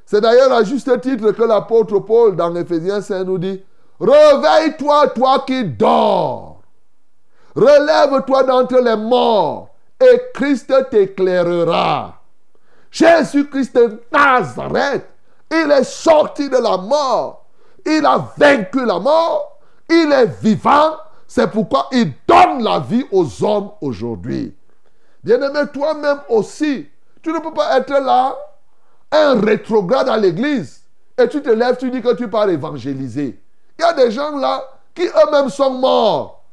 C'est d'ailleurs à juste titre que l'apôtre Paul dans Ephésiens 5 nous dit, Réveille-toi, toi qui dors. Relève-toi d'entre les morts et Christ t'éclairera. Jésus-Christ Nazareth, il est sorti de la mort. Il a vaincu la mort. Il est vivant. C'est pourquoi il donne la vie aux hommes aujourd'hui. Bien-aimé, toi-même aussi, tu ne peux pas être là, un rétrograde à l'église, et tu te lèves, tu dis que tu pars évangéliser. Il y a des gens là qui eux-mêmes sont morts.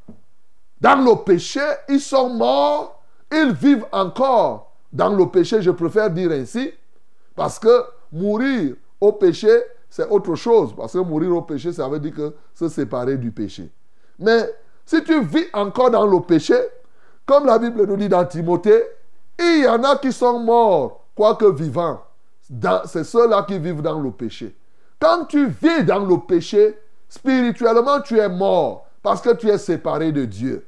Dans le péché, ils sont morts, ils vivent encore. Dans le péché, je préfère dire ainsi, parce que mourir au péché, c'est autre chose. Parce que mourir au péché, ça veut dire que se séparer du péché. Mais si tu vis encore dans le péché, comme la Bible nous dit dans Timothée, il y en a qui sont morts, quoique vivants. C'est ceux-là qui vivent dans le péché. Quand tu vis dans le péché, spirituellement, tu es mort parce que tu es séparé de Dieu.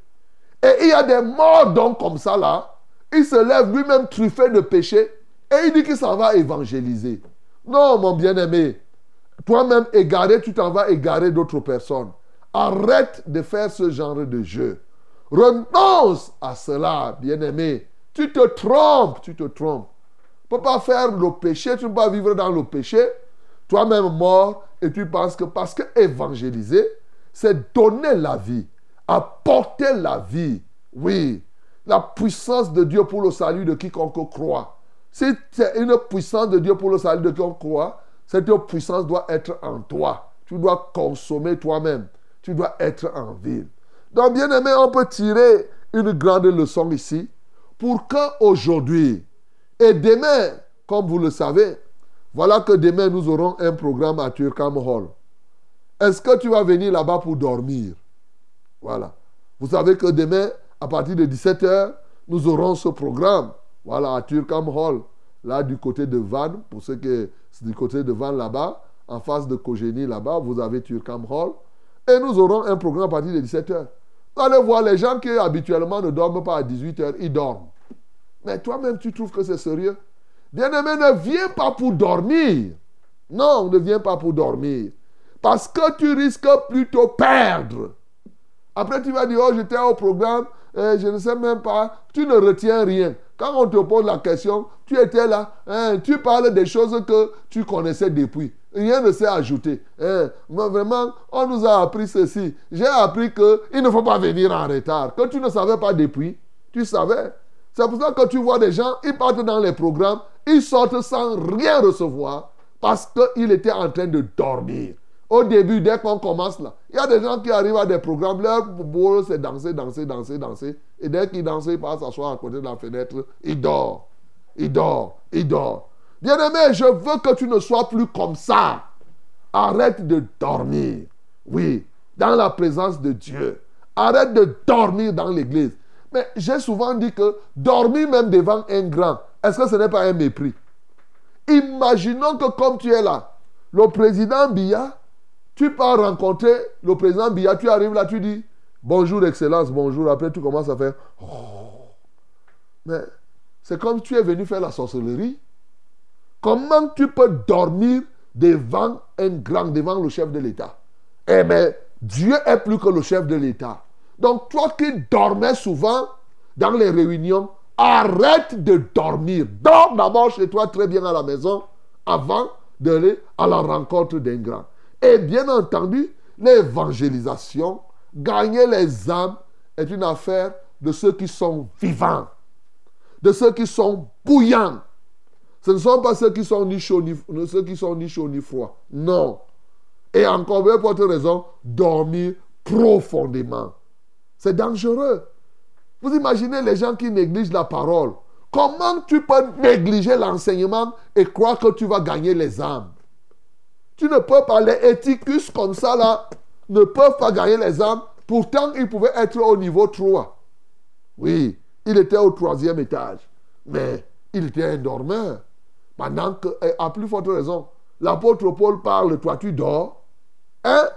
Et il y a des morts donc comme ça là. Il se lève lui-même truffé de péché et il dit qu'il s'en va évangéliser. Non, mon bien-aimé. Toi-même égaré, tu t'en vas égarer d'autres personnes. Arrête de faire ce genre de jeu. Renonce à cela, bien-aimé. Tu te trompes, tu te trompes. Tu ne peux pas faire le péché, tu ne peux pas vivre dans le péché. Toi-même mort et tu penses que parce que évangéliser, c'est donner la vie, apporter la vie. Oui, la puissance de Dieu pour le salut de quiconque croit. Si c'est une puissance de Dieu pour le salut de quiconque croit, cette puissance doit être en toi. Tu dois consommer toi-même. Tu dois être en ville. Donc, bien aimé, on peut tirer une grande leçon ici pour qu'aujourd'hui et demain, comme vous le savez, voilà que demain nous aurons un programme à Turkham Hall. Est-ce que tu vas venir là-bas pour dormir? Voilà. Vous savez que demain, à partir de 17h, nous aurons ce programme. Voilà, à Turkham Hall, là du côté de Vannes, pour ceux qui c'est du côté de Vannes là-bas, en face de Cogénie là-bas, vous avez Turkham Hall. Et nous aurons un programme à partir de 17h. Vous allez voir les gens qui habituellement ne dorment pas à 18h, ils dorment. Mais toi-même, tu trouves que c'est sérieux Bien-aimé, ne viens pas pour dormir. Non, ne viens pas pour dormir. Parce que tu risques plutôt perdre. Après, tu vas dire, oh, j'étais au programme, euh, je ne sais même pas. Tu ne retiens rien. Quand on te pose la question, tu étais là, hein, tu parles des choses que tu connaissais depuis. Rien ne s'est ajouté. Hein. Mais vraiment, on nous a appris ceci. J'ai appris qu'il ne faut pas venir en retard. Que tu ne savais pas depuis, tu savais. C'est pour ça que tu vois des gens, ils partent dans les programmes, ils sortent sans rien recevoir parce qu'ils étaient en train de dormir. Au début, dès qu'on commence là, il y a des gens qui arrivent à des programmes, leur boulot c'est danser, danser, danser, danser. Et dès qu'ils dansent, ils passent s'asseoir à côté de la fenêtre, ils dorment. Ils dorment, ils dorment. Bien-aimé, je veux que tu ne sois plus comme ça. Arrête de dormir. Oui, dans la présence de Dieu. Arrête de dormir dans l'église. Mais j'ai souvent dit que dormir même devant un grand, est-ce que ce n'est pas un mépris? Imaginons que comme tu es là, le président Biya, tu pars rencontrer le président Biya, tu arrives là, tu dis bonjour excellence, bonjour, après tu commences à faire oh. Mais c'est comme tu es venu faire la sorcellerie. Comment tu peux dormir devant un grand, devant le chef de l'État? Eh bien, Dieu est plus que le chef de l'État. Donc toi qui dormais souvent dans les réunions, arrête de dormir. Dors d'abord chez toi très bien à la maison avant d'aller à la rencontre d'un grand. Et bien entendu, l'évangélisation, gagner les âmes est une affaire de ceux qui sont vivants, de ceux qui sont bouillants. Ce ne sont pas ceux qui sont ni chauds ni, ceux qui sont ni chauds ni froids. Non. Et encore mieux pour autre raison, dormir profondément. C'est dangereux. Vous imaginez les gens qui négligent la parole. Comment tu peux négliger l'enseignement et croire que tu vas gagner les âmes? Tu ne peux pas, les éthicus comme ça là, ne peuvent pas gagner les âmes. Pourtant, ils pouvaient être au niveau 3. Oui, il était au troisième étage. Mais il était un dormeur. Pendant que, et à plus forte raison, l'apôtre Paul parle, toi tu dors? Hein?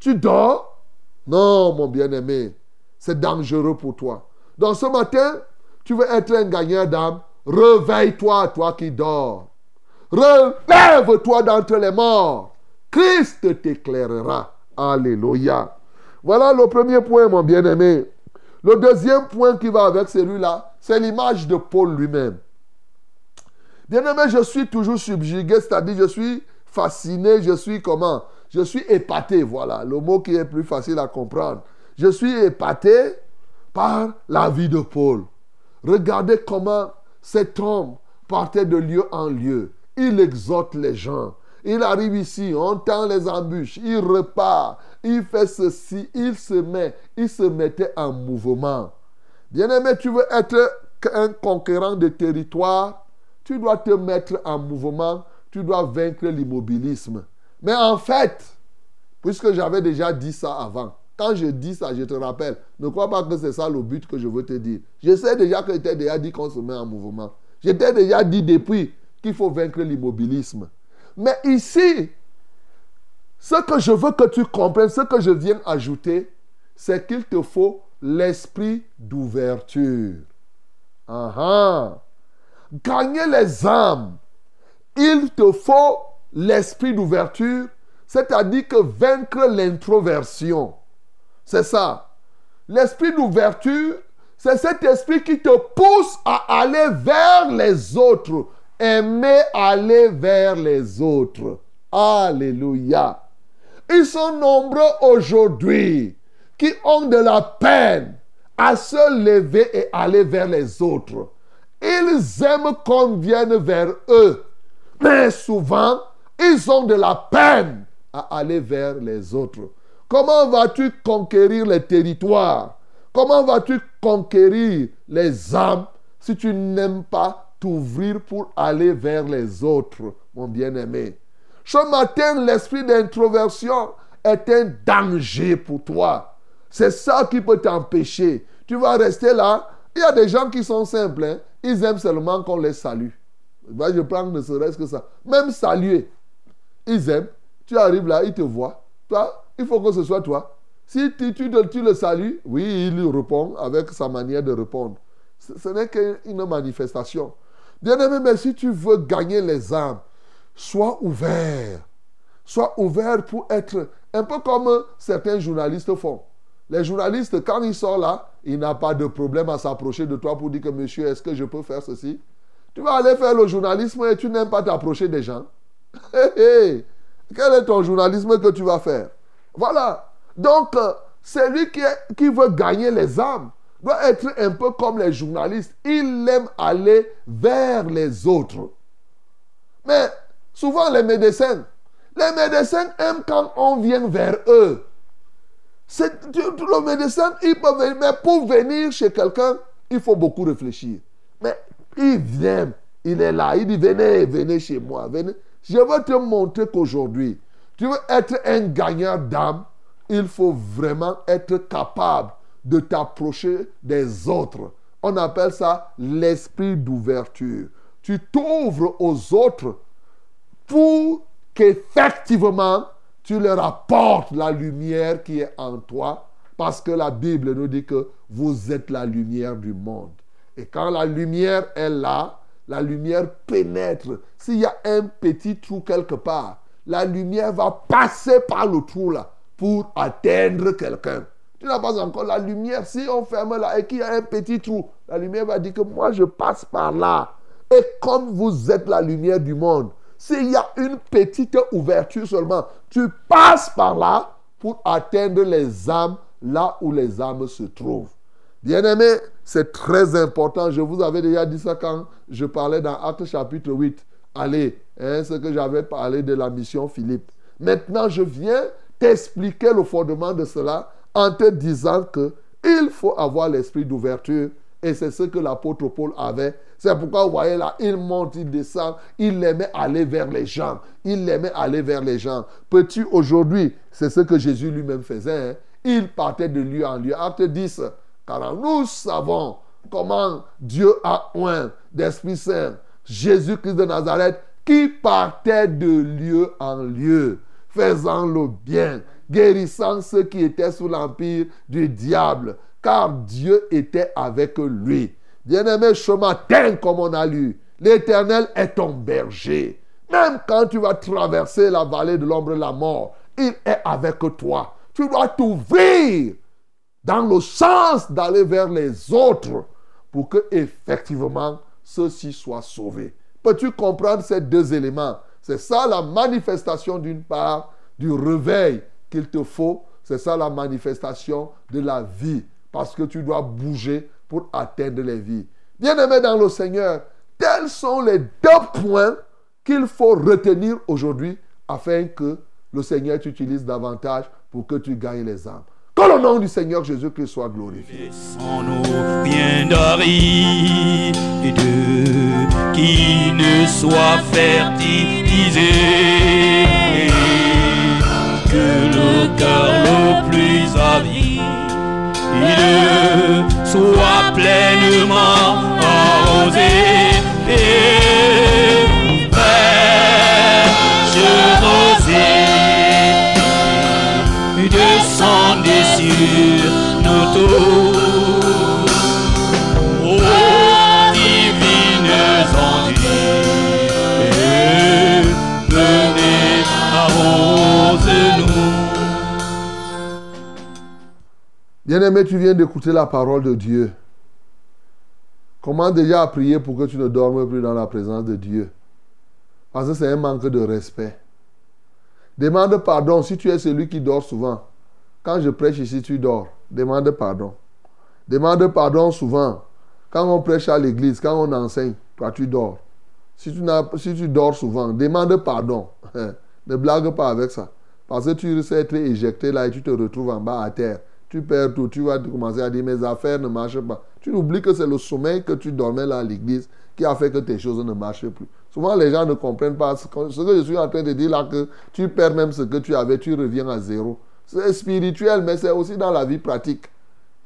Tu dors? Non, mon bien-aimé, c'est dangereux pour toi. Donc ce matin, tu veux être un gagnant d'âme, réveille-toi, toi qui dors. Relève-toi d'entre les morts. Christ t'éclairera. Alléluia. Voilà le premier point, mon bien-aimé. Le deuxième point qui va avec celui-là, c'est l'image de Paul lui-même. Bien-aimé, je suis toujours subjugué, c'est-à-dire je suis fasciné, je suis comment? Je suis épaté, voilà, le mot qui est plus facile à comprendre. Je suis épaté par la vie de Paul. Regardez comment cet homme partait de lieu en lieu. Il exhorte les gens. Il arrive ici, on tend les embûches, il repart, il fait ceci, il se met, il se mettait en mouvement. Bien-aimé, tu veux être un conquérant de territoire, tu dois te mettre en mouvement, tu dois vaincre l'immobilisme. Mais en fait, puisque j'avais déjà dit ça avant, quand je dis ça, je te rappelle, ne crois pas que c'est ça le but que je veux te dire. Je sais déjà que j'étais déjà dit qu'on se met en mouvement. J'étais déjà dit depuis qu'il faut vaincre l'immobilisme. Mais ici, ce que je veux que tu comprennes, ce que je viens ajouter, c'est qu'il te faut l'esprit d'ouverture. Ah ah. Gagner les âmes, il te faut l'esprit d'ouverture, c'est-à-dire que vaincre l'introversion. C'est ça. L'esprit d'ouverture, c'est cet esprit qui te pousse à aller vers les autres. Aimer aller vers les autres. Alléluia. Ils sont nombreux aujourd'hui qui ont de la peine à se lever et aller vers les autres. Ils aiment qu'on vienne vers eux. Mais souvent, ils ont de la peine à aller vers les autres. Comment vas-tu conquérir les territoires? Comment vas-tu conquérir les âmes si tu n'aimes pas t'ouvrir pour aller vers les autres, mon bien-aimé? Ce matin, l'esprit d'introversion est un danger pour toi. C'est ça qui peut t'empêcher. Tu vas rester là. Il y a des gens qui sont simples. hein. Ils aiment seulement qu'on les salue. Je prends ne serait-ce que ça. Même saluer. Ils aiment. Tu arrives là, ils te voient. Toi, il faut que ce soit toi. Si tu, le- salues, oui, il répond avec sa manière de répondre. Ce, n'est qu'une manifestation. Bien-aimé, mais si tu veux gagner les âmes, sois ouvert. Sois ouvert pour être un peu comme certains journalistes font. Les journalistes, quand ils sont là, ils n'ont pas de problème à s'approcher de toi pour dire que monsieur, est-ce que je peux faire ceci? Tu vas aller faire le journalisme et tu n'aimes pas t'approcher des gens. Hé, hé. Quel est ton journalisme que tu vas faire? Voilà. Donc, euh, celui qui, qui veut gagner les âmes doit être un peu comme les journalistes. Il aime aller vers les autres. Mais souvent, les médecins, les médecins aiment quand on vient vers eux. Le médecin, il peut venir, mais pour venir chez quelqu'un, il faut beaucoup réfléchir. Mais il vient, il est là, il dit venez, venez chez moi, venez. Je veux te montrer qu'aujourd'hui, tu veux être un gagnant d'âme, il faut vraiment être capable de t'approcher des autres. On appelle ça l'esprit d'ouverture. Tu t'ouvres aux autres pour qu'effectivement tu leur apportes la lumière qui est en toi, parce que la Bible nous dit que vous êtes la lumière du monde. Et quand la lumière est là, la lumière pénètre. S'il y a un petit trou quelque part, la lumière va passer par le trou là pour atteindre quelqu'un. Tu n'as pas encore la lumière. Si on ferme là et qu'il y a un petit trou, la lumière va dire que moi je passe par là. Et comme vous êtes la lumière du monde, s'il y a une petite ouverture seulement, tu passes par là pour atteindre les âmes là où les âmes se trouvent. Bien-aimés, c'est très important. Je vous avais déjà dit ça quand je parlais dans Actes chapitre 8. Allez, hein, ce que j'avais parlé de la mission Philippe. Maintenant, je viens t'expliquer le fondement de cela en te disant que il faut avoir l'esprit d'ouverture Et c'est ce que l'apôtre Paul avait. C'est pourquoi vous voyez là, il monte, il descend, il aimait aller vers les gens. Il aimait aller vers les gens. Peux-tu aujourd'hui, c'est ce que Jésus lui-même faisait. hein. Il partait de lieu en lieu. Acte 10, car nous savons comment Dieu a oint d'Esprit Saint Jésus-Christ de Nazareth qui partait de lieu en lieu, faisant le bien, guérissant ceux qui étaient sous l'empire du diable, car Dieu était avec lui. Bien-aimé, ce matin, comme on a lu, l'Éternel est ton berger. Même quand tu vas traverser la vallée de l'ombre de la mort, il est avec toi. Tu dois t'ouvrir dans le sens d'aller vers les autres pour que effectivement ceux-ci soient sauvés. Peux-tu comprendre ces deux éléments? C'est ça la manifestation d'une part du réveil qu'il te faut. C'est ça la manifestation de la vie. Parce que tu dois bouger pour atteindre les vies. Bien-aimés dans le Seigneur, tels sont les deux points qu'il faut retenir aujourd'hui afin que le Seigneur t'utilise davantage pour que tu gagnes les âmes. Que le nom du Seigneur Jésus-Christ soit glorifié. Sans nous bien d'aride qui ne soit fertilisé que le cœur le plus avide soit pleinement arrosé arrose-nous. Bien-aimé, tu viens d'écouter la parole de Dieu. Comment déjà à prier pour que tu ne dormes plus dans la présence de Dieu Parce que c'est un manque de respect. Demande pardon si tu es celui qui dort souvent. Quand je prêche ici, tu dors. Demande pardon. Demande pardon souvent. Quand on prêche à l'église, quand on enseigne, toi tu dors. Si tu, dors souvent, demande pardon. ne blague pas avec ça. Parce que tu risques d'être éjecté là et tu te retrouves en bas à terre. Tu perds tout. Tu vas commencer à dire mes affaires ne marchent pas. Tu oublies que c'est le sommeil que tu dormais là à l'église qui a fait que tes choses ne marchent plus. Souvent les gens ne comprennent pas ce que je suis en train de dire là, que tu perds même ce que tu avais, tu reviens à zéro. C'est spirituel, mais c'est aussi dans la vie pratique.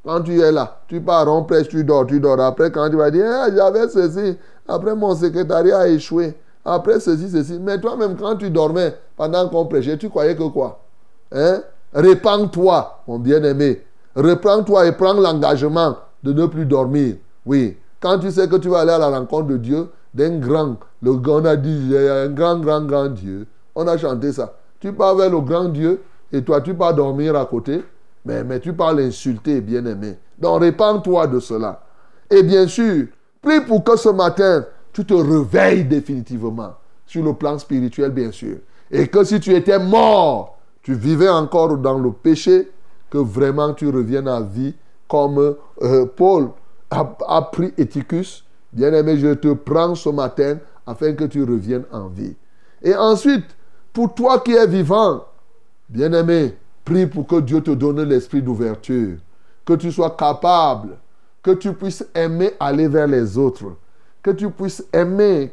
Quand tu es là, tu pars, on prêche, tu dors, tu dors. Après, quand tu vas dire, Ah, j'avais ceci, après mon secrétariat a échoué, après ceci, ceci. Mais toi-même, quand tu dormais pendant qu'on prêchait, tu croyais que quoi? Hein? Répands-toi, mon bien-aimé. Reprends-toi et prends l'engagement de ne plus dormir. Oui. Quand tu sais que tu vas aller à la rencontre de Dieu, d'un grand, le on a dit, il y a un grand, grand, grand Dieu. On a chanté ça. Tu pars vers le grand Dieu et toi, tu pars dormir à côté. Mais, mais tu parles insulter, bien-aimé. Donc, répands-toi de cela. Et bien sûr, prie pour que ce matin, tu te réveilles définitivement. Sur le plan spirituel, bien sûr. Et que si tu étais mort, tu vivais encore dans le péché, que vraiment tu reviennes à vie comme euh, Paul a, a pris Éticus. Bien-aimé, je te prends ce matin afin que tu reviennes en vie. Et ensuite, pour toi qui es vivant, Bien-aimé, prie pour que Dieu te donne l'esprit d'ouverture, que tu sois capable, que tu puisses aimer aller vers les autres, que tu puisses aimer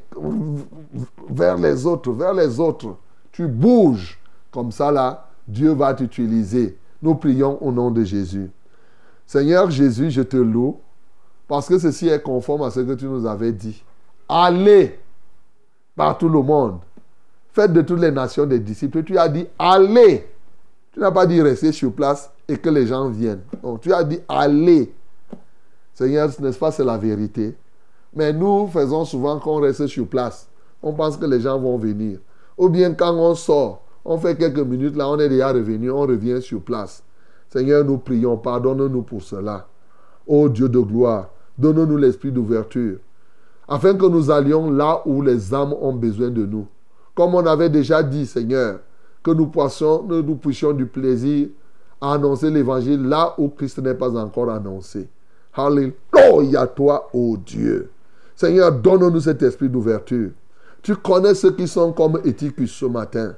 vers les autres, vers les autres. Tu bouges, comme ça là, Dieu va t'utiliser. Nous prions au nom de Jésus. Seigneur Jésus, je te loue, parce que ceci est conforme à ce que tu nous avais dit. Allez par tout le monde. Faites de toutes les nations des disciples. Tu as dit allez. Tu n'as pas dit rester sur place et que les gens viennent. Non, tu as dit allez. Seigneur, n'est-ce pas, c'est la vérité? Mais nous faisons souvent qu'on reste sur place. On pense que les gens vont venir. Ou bien quand on sort, on fait quelques minutes là, on est déjà revenu, on revient sur place. Seigneur, nous prions, pardonne-nous pour cela. Ô Dieu de gloire, donne-nous l'esprit d'ouverture, afin que nous allions là où les âmes ont besoin de nous. Comme on avait déjà dit, Seigneur, que nous puissions, du plaisir à annoncer l'évangile là où Christ n'est pas encore annoncé. Alléluia toi, ô Dieu. Seigneur, donne-nous cet esprit d'ouverture. Tu connais ceux qui sont comme Éticus ce matin.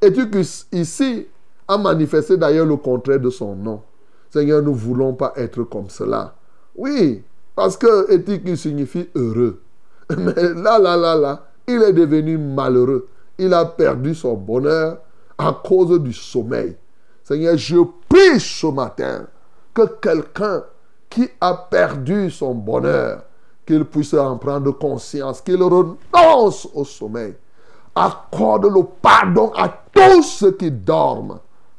Éticus, ici, a manifesté d'ailleurs le contraire de son nom. Seigneur, nous ne voulons pas être comme cela. Oui, Parce que il signifie heureux. Mais là, là, là, là, il est devenu malheureux. Il a perdu son bonheur à cause du sommeil. Seigneur, je prie ce matin que quelqu'un qui a perdu son bonheur, qu'il puisse en prendre conscience, qu'il renonce au sommeil. Accorde le pardon à tous ceux qui dorment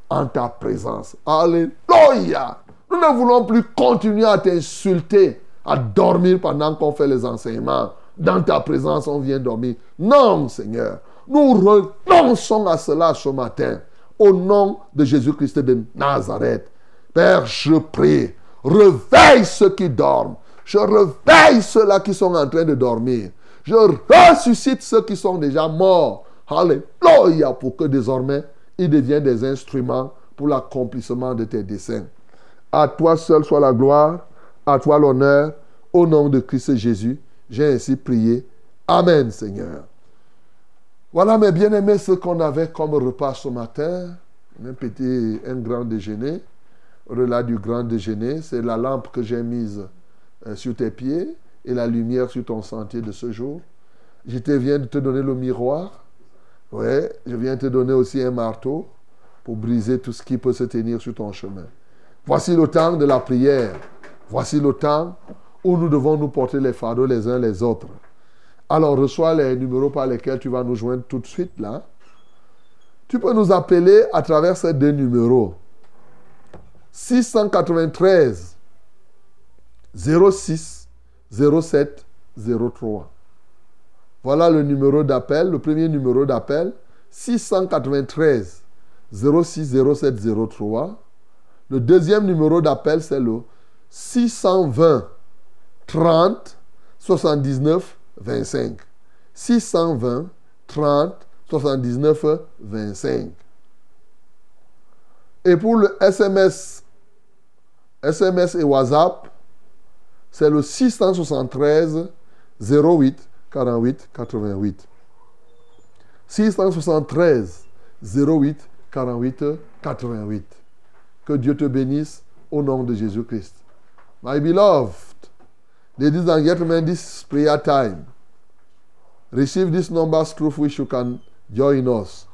en ta présence. Alléluia. Nous ne voulons plus continuer à t'insulter, à dormir pendant qu'on fait les enseignements. Dans ta présence, on vient dormir. Non, Seigneur. Nous renonçons à cela ce matin. Au nom de Jésus-Christ de Nazareth. Père, je prie. Réveille ceux qui dorment. Je réveille ceux-là qui sont en train de dormir. Je ressuscite ceux qui sont déjà morts. Alléluia. Pour que désormais, ils deviennent des instruments pour l'accomplissement de tes desseins. À toi seul soit la gloire, à toi l'honneur, au nom de Christ Jésus. J'ai ainsi prié. Amen, Seigneur. Voilà, mes bien-aimés, ce qu'on avait comme repas ce matin. Un petit, un grand déjeuner. Au-delà du grand déjeuner, c'est la lampe que j'ai mise euh, sur tes pieds et la lumière sur ton sentier de ce jour. Je viens de te donner le miroir. Ouais, je viens te donner aussi un marteau pour briser tout ce qui peut se tenir sur ton chemin. Voici le temps de la prière. Voici le temps où nous devons nous porter les fardeaux les uns les autres. Alors reçois les numéros par lesquels tu vas nous joindre tout de suite là. Tu peux nous appeler à travers ces deux numéros. 693 06 07 03. Voilà le numéro d'appel, le premier numéro d'appel. 693 06 07 03. Le deuxième numéro d'appel, c'est le 620 30 79 25. 620 30 79 25. Et pour le SMS, SMS et WhatsApp, c'est le 673 08 48 88. 673 08 48 88. Que Dieu te bénisse au nom de Jésus-Christ. My beloved, ladies and gentlemen, this is prayer time. Receive these numbers through which you can join us.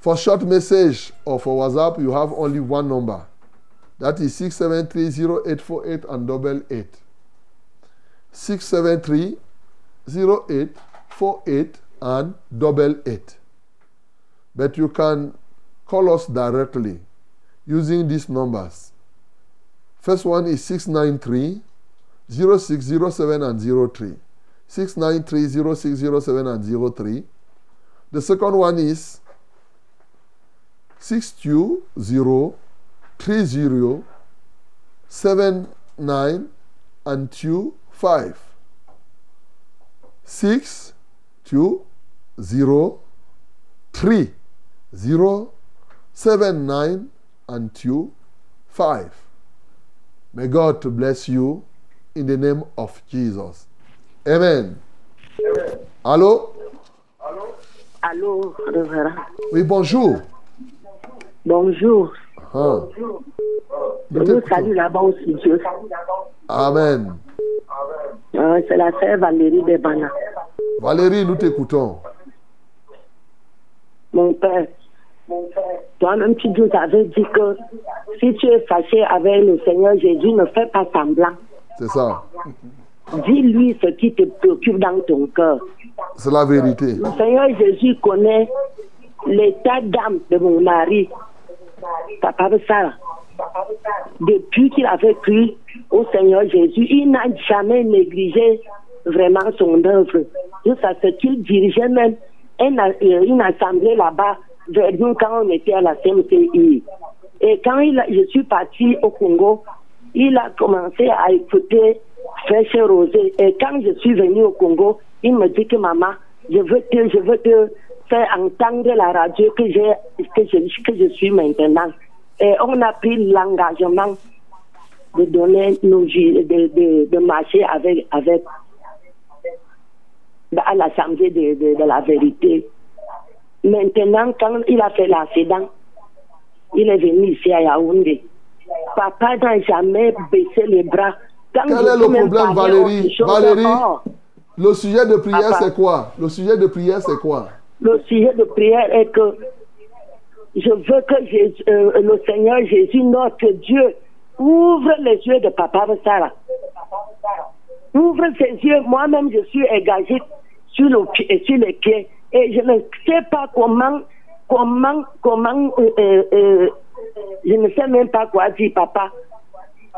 For short message or for WhatsApp, you have only one number. That is 6730848 and double eight. 673 0848 and double eight. But you can call us directly using these numbers. First one is 693 0607 and 03. 693 0607 and 03. The second one is 620 30 79 and 25. 6 2 0 3 0 7 9 and 2 5. May God to bless you in the name of Jesus. Amen. Allô? Allô, révérend. Oui, bonjour. Bonjour. Ah, Je nous vous salue là-bas au studio. Amen. Euh, C'est la sœur Valérie Debana. Valérie, nous t'écoutons. Mon père, toi-même tu nous avais dit que si tu es fâché avec le Seigneur Jésus, ne fais pas semblant. C'est ça. Dis-lui ce qui te préoccupe dans ton cœur. C'est la vérité. Le Seigneur Jésus connaît l'état d'âme de mon mari, papa Sarah. Depuis qu'il avait cru au Seigneur Jésus, il n'a jamais négligé vraiment son œuvre. Jusqu'à ce qu'il dirigeait même euh, une assemblée là-bas vers nous quand on était à la CMCI. Et quand il je suis partie au Congo, il a commencé à écouter Fraîche Rosé. Et quand je suis venue au Congo, il me dit que maman, je veux te, je veux te faire entendre la radio que, que, je, que je suis maintenant. Et on a pris l'engagement de donner nos de, de, de marcher avec, avec à l'Assemblée de, de, de la vérité. Maintenant, quand il a fait l'accident, il est venu ici à Yaoundé. Papa n'a jamais baissé les bras. Quand Quel est le problème, Valérie? Valérie Le sujet de prière, c'est quoi? Le sujet de prière, c'est quoi? Le sujet de prière est que je veux que Jésus- euh, le Seigneur Jésus, notre Dieu, ouvre les yeux de Papa Sarah. Ouvre ses yeux. Moi-même, je suis engagée sur, le, sur les pieds. Et je ne sais pas comment, comment, comment, euh, euh, euh, je ne sais même pas quoi dire, papa.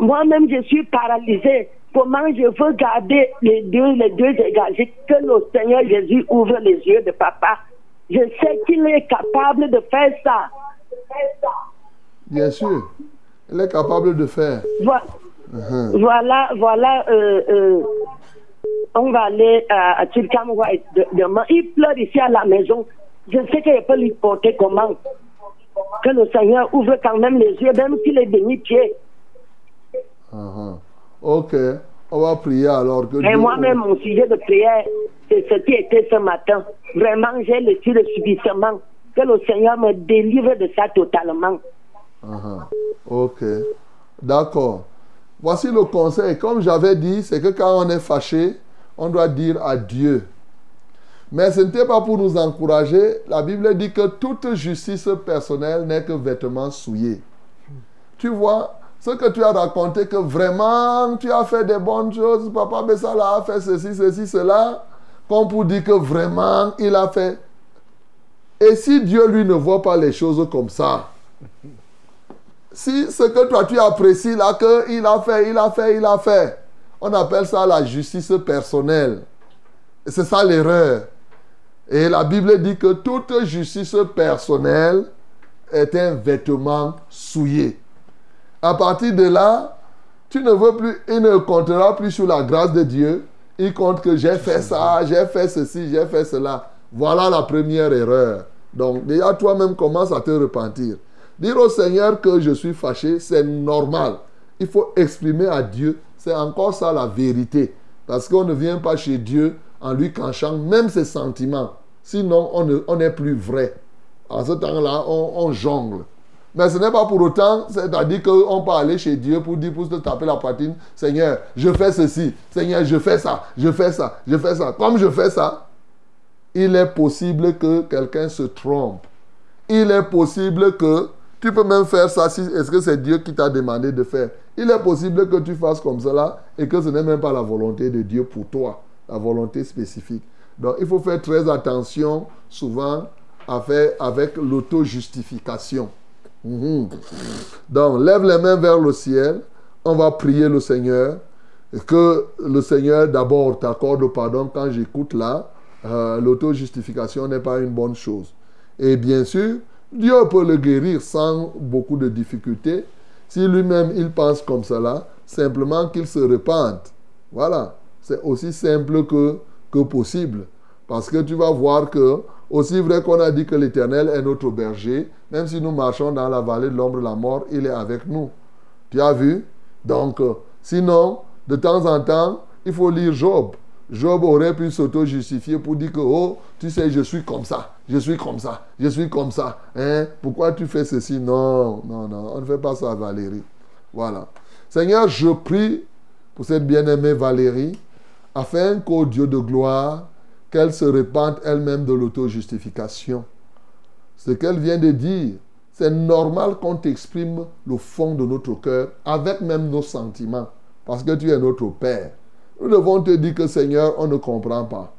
Moi-même, je suis paralysée. Comment je veux garder les deux, les deux engagés, que le Seigneur Jésus ouvre les yeux de papa. Je sais qu'il est capable de faire ça. Bien sûr. Elle est capable de faire. Voilà, Mhm. voilà, voilà, euh, euh, on va aller à, à Turkamwa demain. Il pleure ici à la maison. Je sais que je peux lui porter comment. Que le Seigneur ouvre quand même les yeux, même s'il est béni pied. Mhm. Ok. On va prier alors que Et Dieu- moi-même, mon sujet de prière, c'est ce qui était ce matin. Vraiment, j'ai le le subissement. Que le Seigneur me délivre de ça totalement. Mhm. Ok. D'accord. Voici le conseil. Comme j'avais dit, c'est que quand on est fâché, on doit dire adieu. Mais ce n'était pas pour nous encourager. La Bible dit que toute justice personnelle n'est que vêtement souillé. Tu vois, ce que tu as raconté, que vraiment tu as fait des bonnes choses, papa Bessala a fait ceci, ceci, cela, comme pour dire que vraiment il a fait. Et si Dieu lui ne voit pas les choses comme ça, si ce que toi tu apprécies là, qu'il a fait, il a fait, il a fait, on appelle ça la justice personnelle. C'est ça l'erreur. Et la Bible dit que toute justice personnelle est un vêtement souillé. À partir de là, tu ne veux plus, il ne comptera plus sur la grâce de Dieu. Il compte que j'ai fait ça, j'ai fait ceci, j'ai fait cela. Voilà la première erreur. Donc déjà toi-même commence à te repentir. Dire au Seigneur que je suis fâché, c'est normal. Il faut exprimer à Dieu. C'est encore ça la vérité. Parce qu'on ne vient pas chez Dieu en lui cachant même ses sentiments. Sinon, on ne- on n'est plus vrai. En ce temps-là, on, on jongle. Mais ce n'est pas pour autant, c'est-à-dire qu'on peut aller chez Dieu pour dire, pour se taper la poitrine, Seigneur, je fais ceci, Seigneur, je fais ça, je fais ça, je fais ça. Comme je fais ça, il est possible que quelqu'un se trompe. Il est possible que tu peux même faire ça si est-ce que c'est Dieu qui t'a demandé de faire? Il est possible que tu fasses comme cela et que ce n'est même pas la volonté de Dieu pour toi, la volonté spécifique. Donc il faut faire très attention souvent avec l'auto-justification. Mhm. Donc lève les mains vers le ciel, on va prier le Seigneur que le Seigneur d'abord t'accorde le pardon quand j'écoute là. euh, L'auto-justification n'est pas une bonne chose. Et bien sûr, Dieu peut le guérir sans beaucoup de difficultés. Si lui-même il pense comme cela, simplement qu'il se repente. Voilà, c'est aussi simple que, que possible. Parce que tu vas voir que, aussi vrai qu'on a dit que l'Éternel est notre berger, même si nous marchons dans la vallée de l'ombre de la mort, il est avec nous. Tu as vu? Donc, euh, sinon, de temps en temps, il faut lire Job. Job aurait pu s'auto-justifier pour dire que, oh, tu sais, je suis comme ça, je suis comme ça, je suis comme ça. Hein? Pourquoi tu fais ceci? Non, non, non, on ne fait pas ça, Valérie. Voilà. Seigneur, je prie pour cette bien-aimée Valérie, afin qu'au Dieu de gloire, qu'elle se répande elle-même de l'auto-justification. Ce qu'elle vient de dire, c'est normal qu'on t'exprime le fond de notre cœur, avec même nos sentiments, parce que tu es notre Père. Nous devons te dire que Seigneur, on ne comprend pas.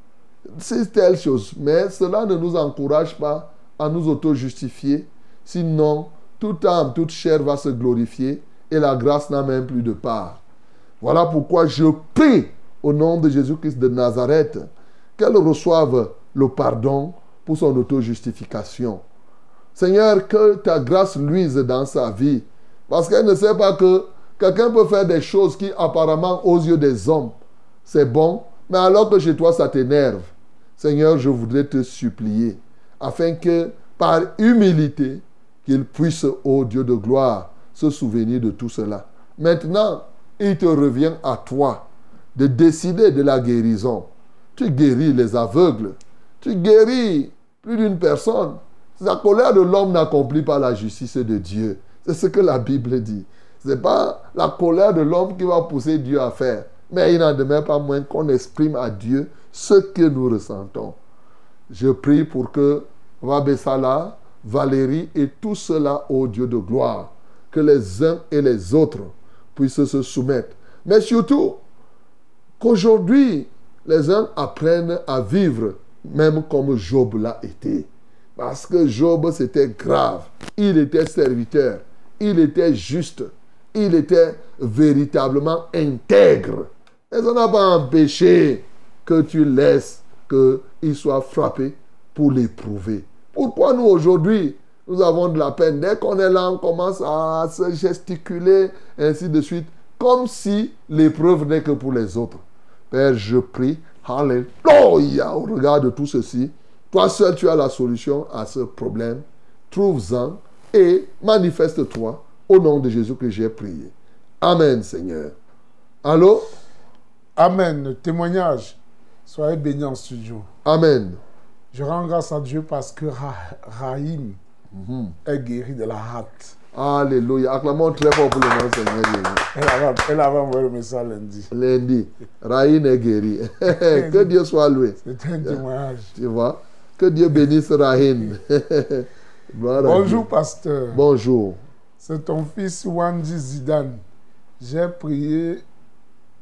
C'est telle chose, mais cela ne nous encourage pas à nous auto-justifier. Sinon, toute âme, toute chair va se glorifier et la grâce n'a même plus de part. Voilà pourquoi je prie au nom de Jésus-Christ de Nazareth qu'elle reçoive le pardon pour son auto-justification. Seigneur, que ta grâce luise dans sa vie. Parce qu'elle ne sait pas que quelqu'un peut faire des choses qui apparemment aux yeux des hommes, c'est bon, mais alors que chez toi ça t'énerve. Seigneur, je voudrais te supplier afin que par humilité, qu'il puisse, ô Dieu de gloire, se souvenir de tout cela. Maintenant, il te revient à toi de décider de la guérison. Tu guéris les aveugles. Tu guéris plus d'une personne. La colère de l'homme n'accomplit pas la justice de Dieu. C'est ce que la Bible dit. Ce n'est pas la colère de l'homme qui va pousser Dieu à faire. Mais il n'en demeure pas moins qu'on exprime à Dieu ce que nous ressentons. Je prie pour que Wabesala, Valérie et tout cela, ô Dieu de gloire, que les uns et les autres puissent se soumettre. Mais surtout, qu'aujourd'hui, les uns apprennent à vivre même comme Job l'a été. Parce que Job, c'était grave. Il était serviteur. Il était juste. Il était véritablement intègre. Et ça n'a pas empêché que tu laisses qu'il soit frappé pour l'éprouver. Pourquoi nous aujourd'hui, nous avons de la peine? Dès qu'on est là, on commence à se gesticuler, ainsi de suite, comme si l'épreuve n'est que pour les autres. Père, je prie, Alléluia, au regard de tout ceci, toi seul tu as la solution à ce problème. Trouve-en et manifeste-toi au nom de Jésus que j'ai prié. Amen, Seigneur. Allô? Amen. Témoignage. Soyez bénis en studio. Amen. Je rends grâce à Dieu parce que Ra- Rahim est guéri de la hâte. Alléluia. Acclamons très fort pour le nom du Seigneur Jésus. Elle avait, envoyé le message lundi. Lundi, Raïn est guéri. que Dieu soit loué. C'était un témoignage. Tu vois? Que Dieu bénisse à Bonjour, pasteur. Bonjour. C'est ton fils Wandi Zidane. J'ai prié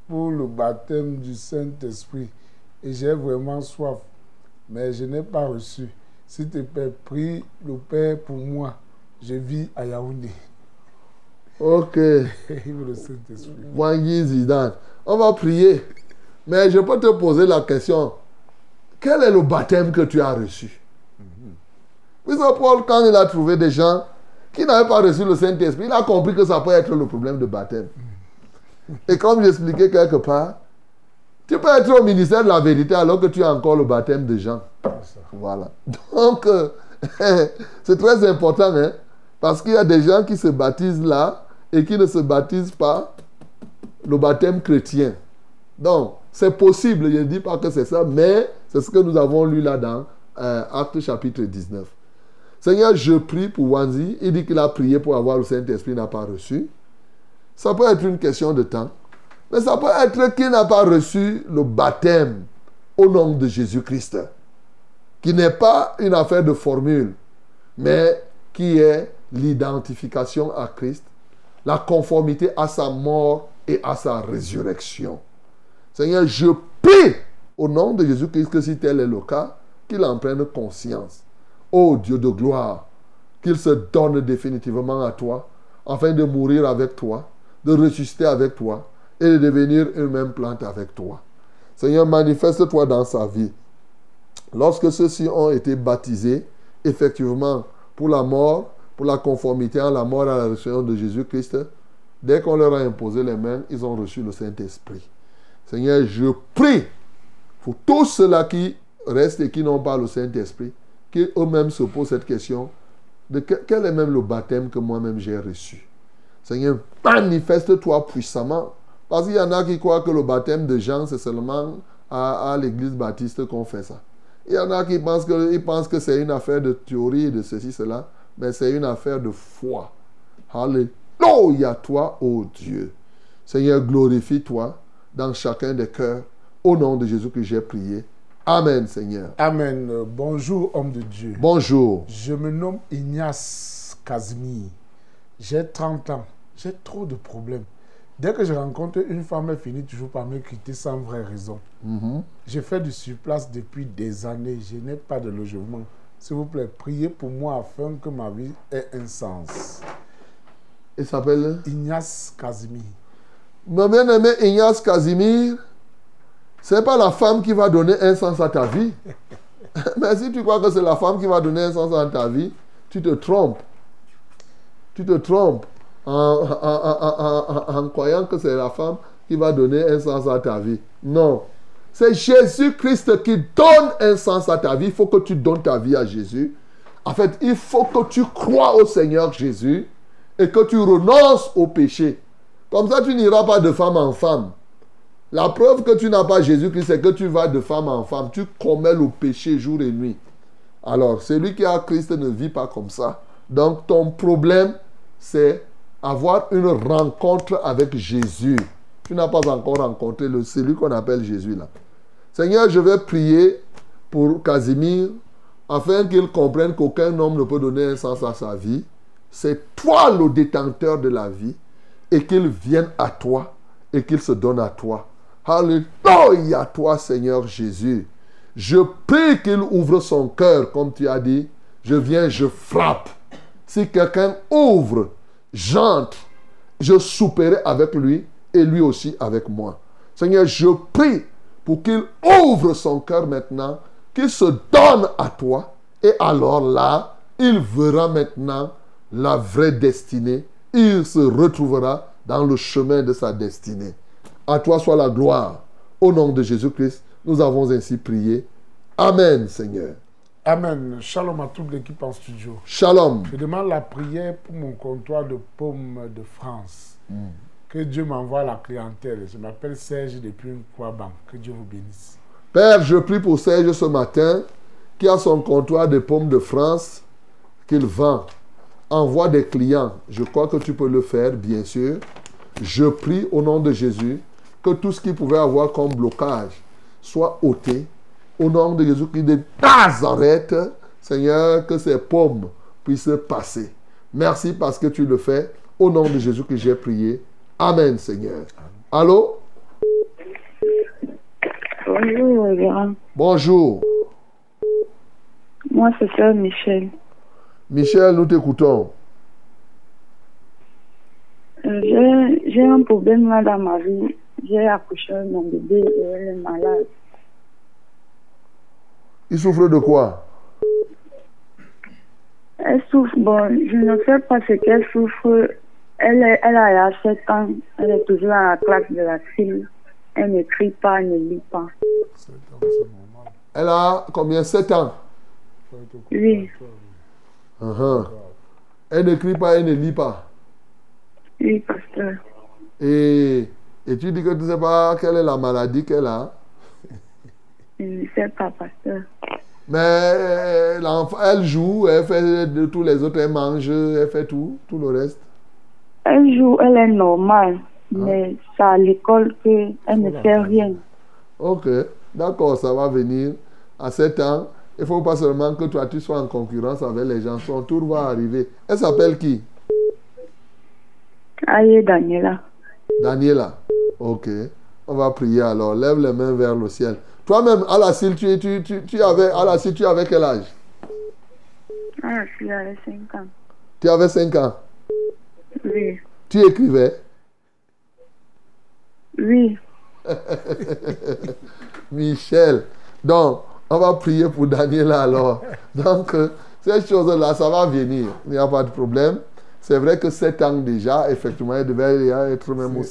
pour le baptême du Saint-Esprit et j'ai vraiment soif, mais je n'ai pas reçu. S'il te plaît, prie le Père pour moi. Je vis à Yaoundé. Ok. Zidane. On va prier. Mais je peux te poser la question. Quel est le baptême que tu as reçu? Puisque Paul, quand il a trouvé des gens qui n'avaient pas reçu le Saint-Esprit, il a compris que ça peut être le problème de baptême. Et comme j'expliquais quelque part, tu peux être au ministère de la vérité alors que tu as encore le baptême de Jean. Voilà. Donc, euh, c'est très important, hein, parce qu'il y a des gens qui se baptisent là et qui ne se baptisent pas le baptême chrétien. Donc, c'est possible, je ne dis pas que c'est ça, mais c'est ce que nous avons lu là dans euh, Acte chapitre 19. Seigneur, je prie pour Wanzi. Il dit qu'il a prié pour avoir le Saint-Esprit, n'a pas reçu. Ça peut être une question de temps. Mais ça peut être qu'il n'a pas reçu le baptême au nom de Jésus-Christ. Qui n'est pas une affaire de formule, mais qui est l'identification à Christ, la conformité à sa mort et à sa résurrection. Seigneur, je prie au nom de Jésus-Christ que si tel est le cas, qu'il en prenne conscience. Ô Dieu de gloire, qu'il se donne définitivement à toi, afin de mourir avec toi, de ressusciter avec toi et de devenir une même plante avec toi. Seigneur, manifeste-toi dans sa vie. Lorsque ceux-ci ont été baptisés, effectivement, pour la mort, pour la conformité à la mort et à la résurrection de Jésus-Christ, dès qu'on leur a imposé les mains, ils ont reçu le Saint-Esprit. Seigneur, je prie pour tous ceux-là qui restent et qui n'ont pas le Saint-Esprit, qui eux-mêmes se posent cette question de que- quel est même le baptême que moi-même j'ai reçu? Seigneur, manifeste-toi puissamment. Parce qu'il y en a qui croient que le baptême de Jean, c'est seulement à, l'église baptiste qu'on fait ça. Il y en a qui pensent que, pensent que c'est une affaire de théorie, de ceci, cela, mais c'est une affaire de foi. Alléluia, toi, ô Dieu. Seigneur, glorifie-toi dans chacun des cœurs. Au nom de Jésus que j'ai prié. Amen, Seigneur. Amen. Bonjour, homme de Dieu. Bonjour. Je me nomme Ignace Casimir. J'ai 30 ans. J'ai trop de problèmes. Dès que je rencontre une femme, elle finit toujours par me quitter sans vraie raison. Mhm. J'ai fait du surplace depuis des années. Je n'ai pas de logement. S'il vous plaît, priez pour moi afin que ma vie ait un sens. Il s'appelle Ignace Casimir. Mon bien-aimé Ignace Casimir, ce n'est pas la femme qui va donner un sens à ta vie. Mais si tu crois que c'est la femme qui va donner un sens à ta vie, tu te trompes. Tu te trompes en- en- en- en croyant que c'est la femme qui va donner un sens à ta vie. Non. C'est Jésus-Christ qui donne un sens à ta vie. Il faut que tu donnes ta vie à Jésus. En fait, il faut que tu crois au Seigneur Jésus et que tu renonces au péché. Comme ça, tu n'iras pas de femme en femme. La preuve que tu n'as pas Jésus-Christ, c'est que tu vas de femme en femme. Tu commets le péché jour et nuit. Alors, celui qui a Christ ne vit pas comme ça. Donc, ton problème, c'est avoir une rencontre avec Jésus. Tu n'as pas encore rencontré le, celui qu'on appelle Jésus là. Seigneur, je vais prier pour Casimir afin qu'il comprenne qu'aucun homme ne peut donner un sens à sa vie. C'est toi le détenteur de la vie et qu'il vienne à toi et qu'il se donne à toi. Alléluia, toi Seigneur Jésus. Je prie qu'il ouvre son cœur, comme tu as dit. Je viens, je frappe. Si quelqu'un ouvre, j'entre, je souperai avec lui et lui aussi avec moi. Seigneur, je prie pour qu'il ouvre son cœur maintenant, qu'il se donne à toi. Et alors là, il verra maintenant la vraie destinée. Il se retrouvera dans le chemin de sa destinée. À toi soit la gloire. Au nom de Jésus-Christ, nous avons ainsi prié. Amen, Seigneur. Amen. Shalom à toute l'équipe en studio. Shalom. Je demande la prière pour mon comptoir de pommes de France. Hmm. Que Dieu m'envoie la clientèle. Je m'appelle Serge depuis une banque. Que Dieu vous bénisse. Père, je prie pour Serge ce matin qui a son comptoir de pommes de France qu'il vend. Envoie des clients. Je crois que tu peux le faire, bien sûr. Je prie au nom de Jésus que tout ce qui pouvait avoir comme blocage soit ôté. Au nom de Jésus-Christ de Nazareth, Seigneur, que ces pommes puissent passer. Merci parce que tu le fais. Au nom de Jésus que j'ai prié. Amen, Seigneur. Allô? Bonjour, révérend. Bonjour. Moi, c'est Sœur Michel. Michel, nous t'écoutons. Euh, J'ai un problème là dans ma vie. J'ai accouché mon bébé et elle est malade. Il souffre de quoi? Elle souffre, bon, je ne sais pas ce qu'elle souffre. Elle, est, elle a 7 ans. Elle est toujours à la classe de la fille. Elle n'écrit pas, elle ne lit pas. Elle a combien? 7 ans Oui, Uh-huh. Elle n'écrit pas, elle ne lit pas. oui, pasteur. Et, et tu dis que tu ne sais pas quelle est la maladie qu'elle a? Je ne sais pas, pasteur. Mais euh, l'enfant, elle joue, elle fait de tous les autres, elle mange, elle fait tout, tout le reste. Elle joue, elle est normale. Mais c'est à l'école qu'elle ne fait rien. Ok, d'accord, ça va venir. À 7 ans, il ne faut pas seulement que toi tu sois en concurrence avec les gens, son tour va arriver. Elle s'appelle qui? Aïe, Daniela. Daniela. Ok, on va prier alors. Lève les mains vers le ciel. Toi-même, Alassile, tu, tu, tu, tu avais, tu avais quel âge? Ah, je suis avec 5 ans. Tu avais 5 ans. Oui, Tu écrivais oui. Michel. Donc, on va prier pour Daniela alors. Donc, euh, ces choses-là, ça va venir. Il n'y a pas de problème. C'est vrai que 7 ans déjà, effectivement, elle devait être même au,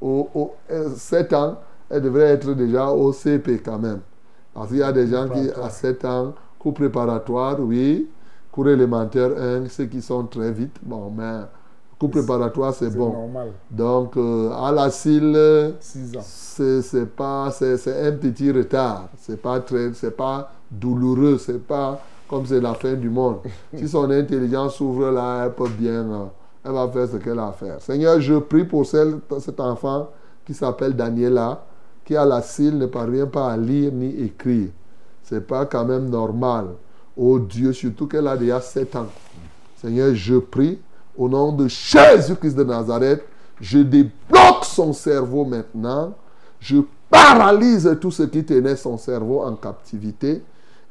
au, au- euh, 7 ans, elle devrait être déjà au CP quand même. Parce qu'il y a des gens qui, à 7 ans, cours préparatoire, oui, cours élémentaire 1, ceux qui sont très vite, bon, mais préparatoire, c'est bon. normal. Donc, euh, à la CIL, 6 ans. c'est pas c'est un petit retard. C'est pas très c'est pas douloureux. C'est pas comme c'est la fin du monde. Si son intelligence s'ouvre là elle peut bien euh, elle va faire ce qu'elle a à faire. Seigneur je prie pour celle, cet enfant qui s'appelle Daniela qui à la cile ne parvient pas à lire ni écrire. C'est pas quand même normal. Oh Dieu surtout qu'elle a déjà 7 ans. Seigneur, je prie au nom de Jésus-Christ de Nazareth, je débloque son cerveau maintenant, je paralyse tout ce qui tenait son cerveau en captivité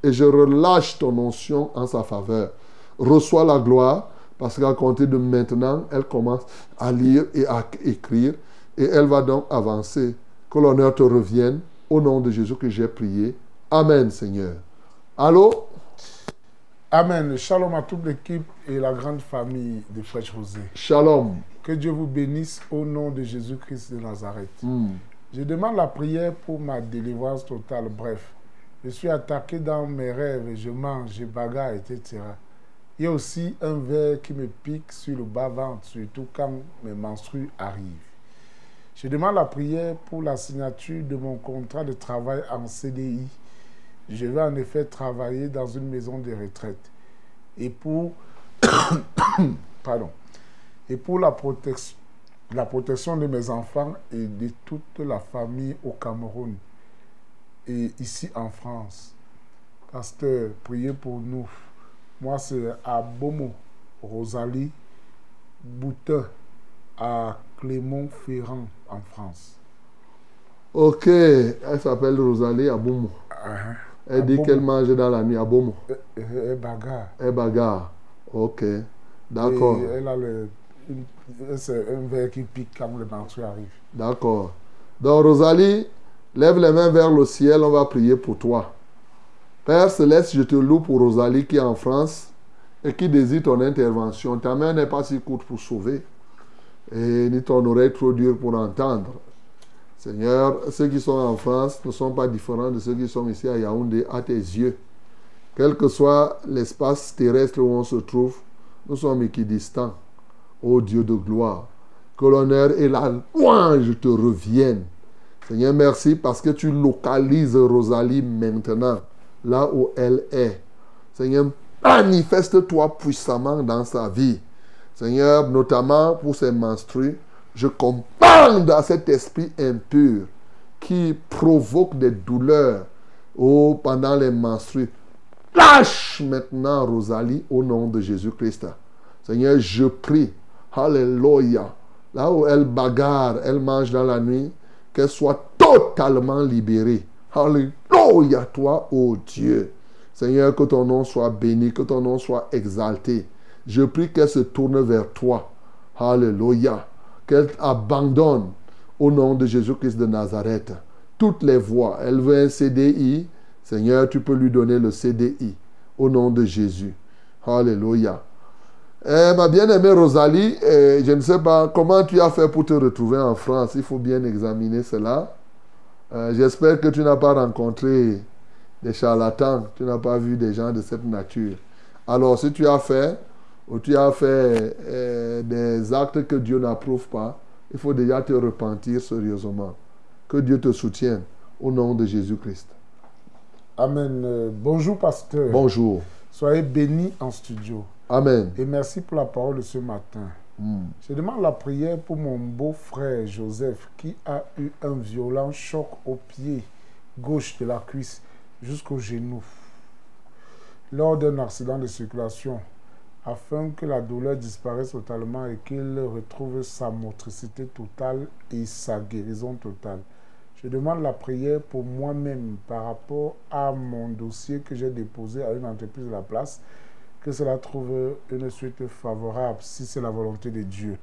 et je relâche ton onction en sa faveur. Reçois la gloire parce qu'à compter de maintenant, elle commence à lire et à écrire et elle va donc avancer. Que l'honneur te revienne au nom de Jésus que j'ai prié. Amen, Seigneur. Allô? Amen. Shalom à toute l'équipe et la grande famille de Fraîche Rosée. Shalom. Que Dieu vous bénisse au nom de Jésus-Christ de Nazareth. Hmm. Je demande la prière pour ma délivrance totale. Bref, je suis attaqué dans mes rêves, je mange, je bagarre, etc. Il y a aussi un verre qui me pique sur le bas-ventre, surtout quand mes menstrues arrivent. Je demande la prière pour la signature de mon contrat de travail en CDI. Je vais en effet travailler dans une maison de retraite. Et pour, pardon, et pour la protection, la protection de mes enfants et de toute la famille au Cameroun et ici en France. Pasteur, priez pour nous. Moi, c'est à Bomo, Rosalie Boutin, à Clermont-Ferrand, en France. Ok, elle s'appelle Rosalie Aboumo. Ah, Elle dit Abomo. qu'elle mange dans la nuit à et- et bagarre. Elle bagarre. Ok, d'accord. Elle a le, une- un verre qui pique quand le menstrues arrive. D'accord. Donc, Rosalie, lève les mains vers le ciel, on va prier pour toi. Père Céleste, je te loue pour Rosalie qui est en France et qui désire ton intervention. Ta main n'est pas si courte pour sauver et ni ton oreille trop dure pour entendre. Seigneur, ceux qui sont en France ne sont pas différents de ceux qui sont ici à Yaoundé à tes yeux. Quel que soit l'espace terrestre où on se trouve, nous sommes équidistants. Ô Dieu de gloire, que l'honneur et la louange te reviennent. Seigneur, merci parce que tu localises Rosalie maintenant, là où elle est. Seigneur, manifeste-toi puissamment dans sa vie. Seigneur, notamment pour ses menstrues, je commande à cet esprit impur qui provoque des douleurs oh, pendant les menstrues. Lâche maintenant Rosalie au nom de Jésus-Christ. Seigneur, je prie, Alléluia, là où elle bagarre, elle mange dans la nuit, qu'elle soit totalement libérée. Alléluia, toi, ô Dieu. Seigneur, que ton nom soit béni, que ton nom soit exalté. Je prie qu'elle se tourne vers toi. Alléluia. Qu'elle abandonne au nom de Jésus-Christ de Nazareth toutes les voies. Elle veut un CDI. Seigneur, tu peux lui donner le CDI au nom de Jésus. Alléluia. Eh, ma bien-aimée Rosalie, eh, je ne sais pas comment tu as fait pour te retrouver en France. Il faut bien examiner cela. Euh, J'espère que tu n'as pas rencontré des charlatans, tu n'as pas vu des gens de cette nature. Alors, si tu as fait ou tu as fait euh, des actes que Dieu n'approuve pas, il faut déjà te repentir sérieusement. Que Dieu te soutienne au nom de Jésus-Christ. Amen. Euh, bonjour, pasteur. Bonjour. Soyez bénis en studio. Amen. Et merci pour la parole de ce matin. Mm. Je demande la prière pour mon beau-frère Joseph qui a eu un violent choc au pied gauche de la cuisse jusqu'au genou lors d'un accident de circulation afin que la douleur disparaisse totalement et qu'il retrouve sa motricité totale et sa guérison totale. Je demande la prière pour moi-même par rapport à mon dossier que j'ai déposé à une entreprise de la place que cela trouve une suite favorable si c'est la volonté de Dieu.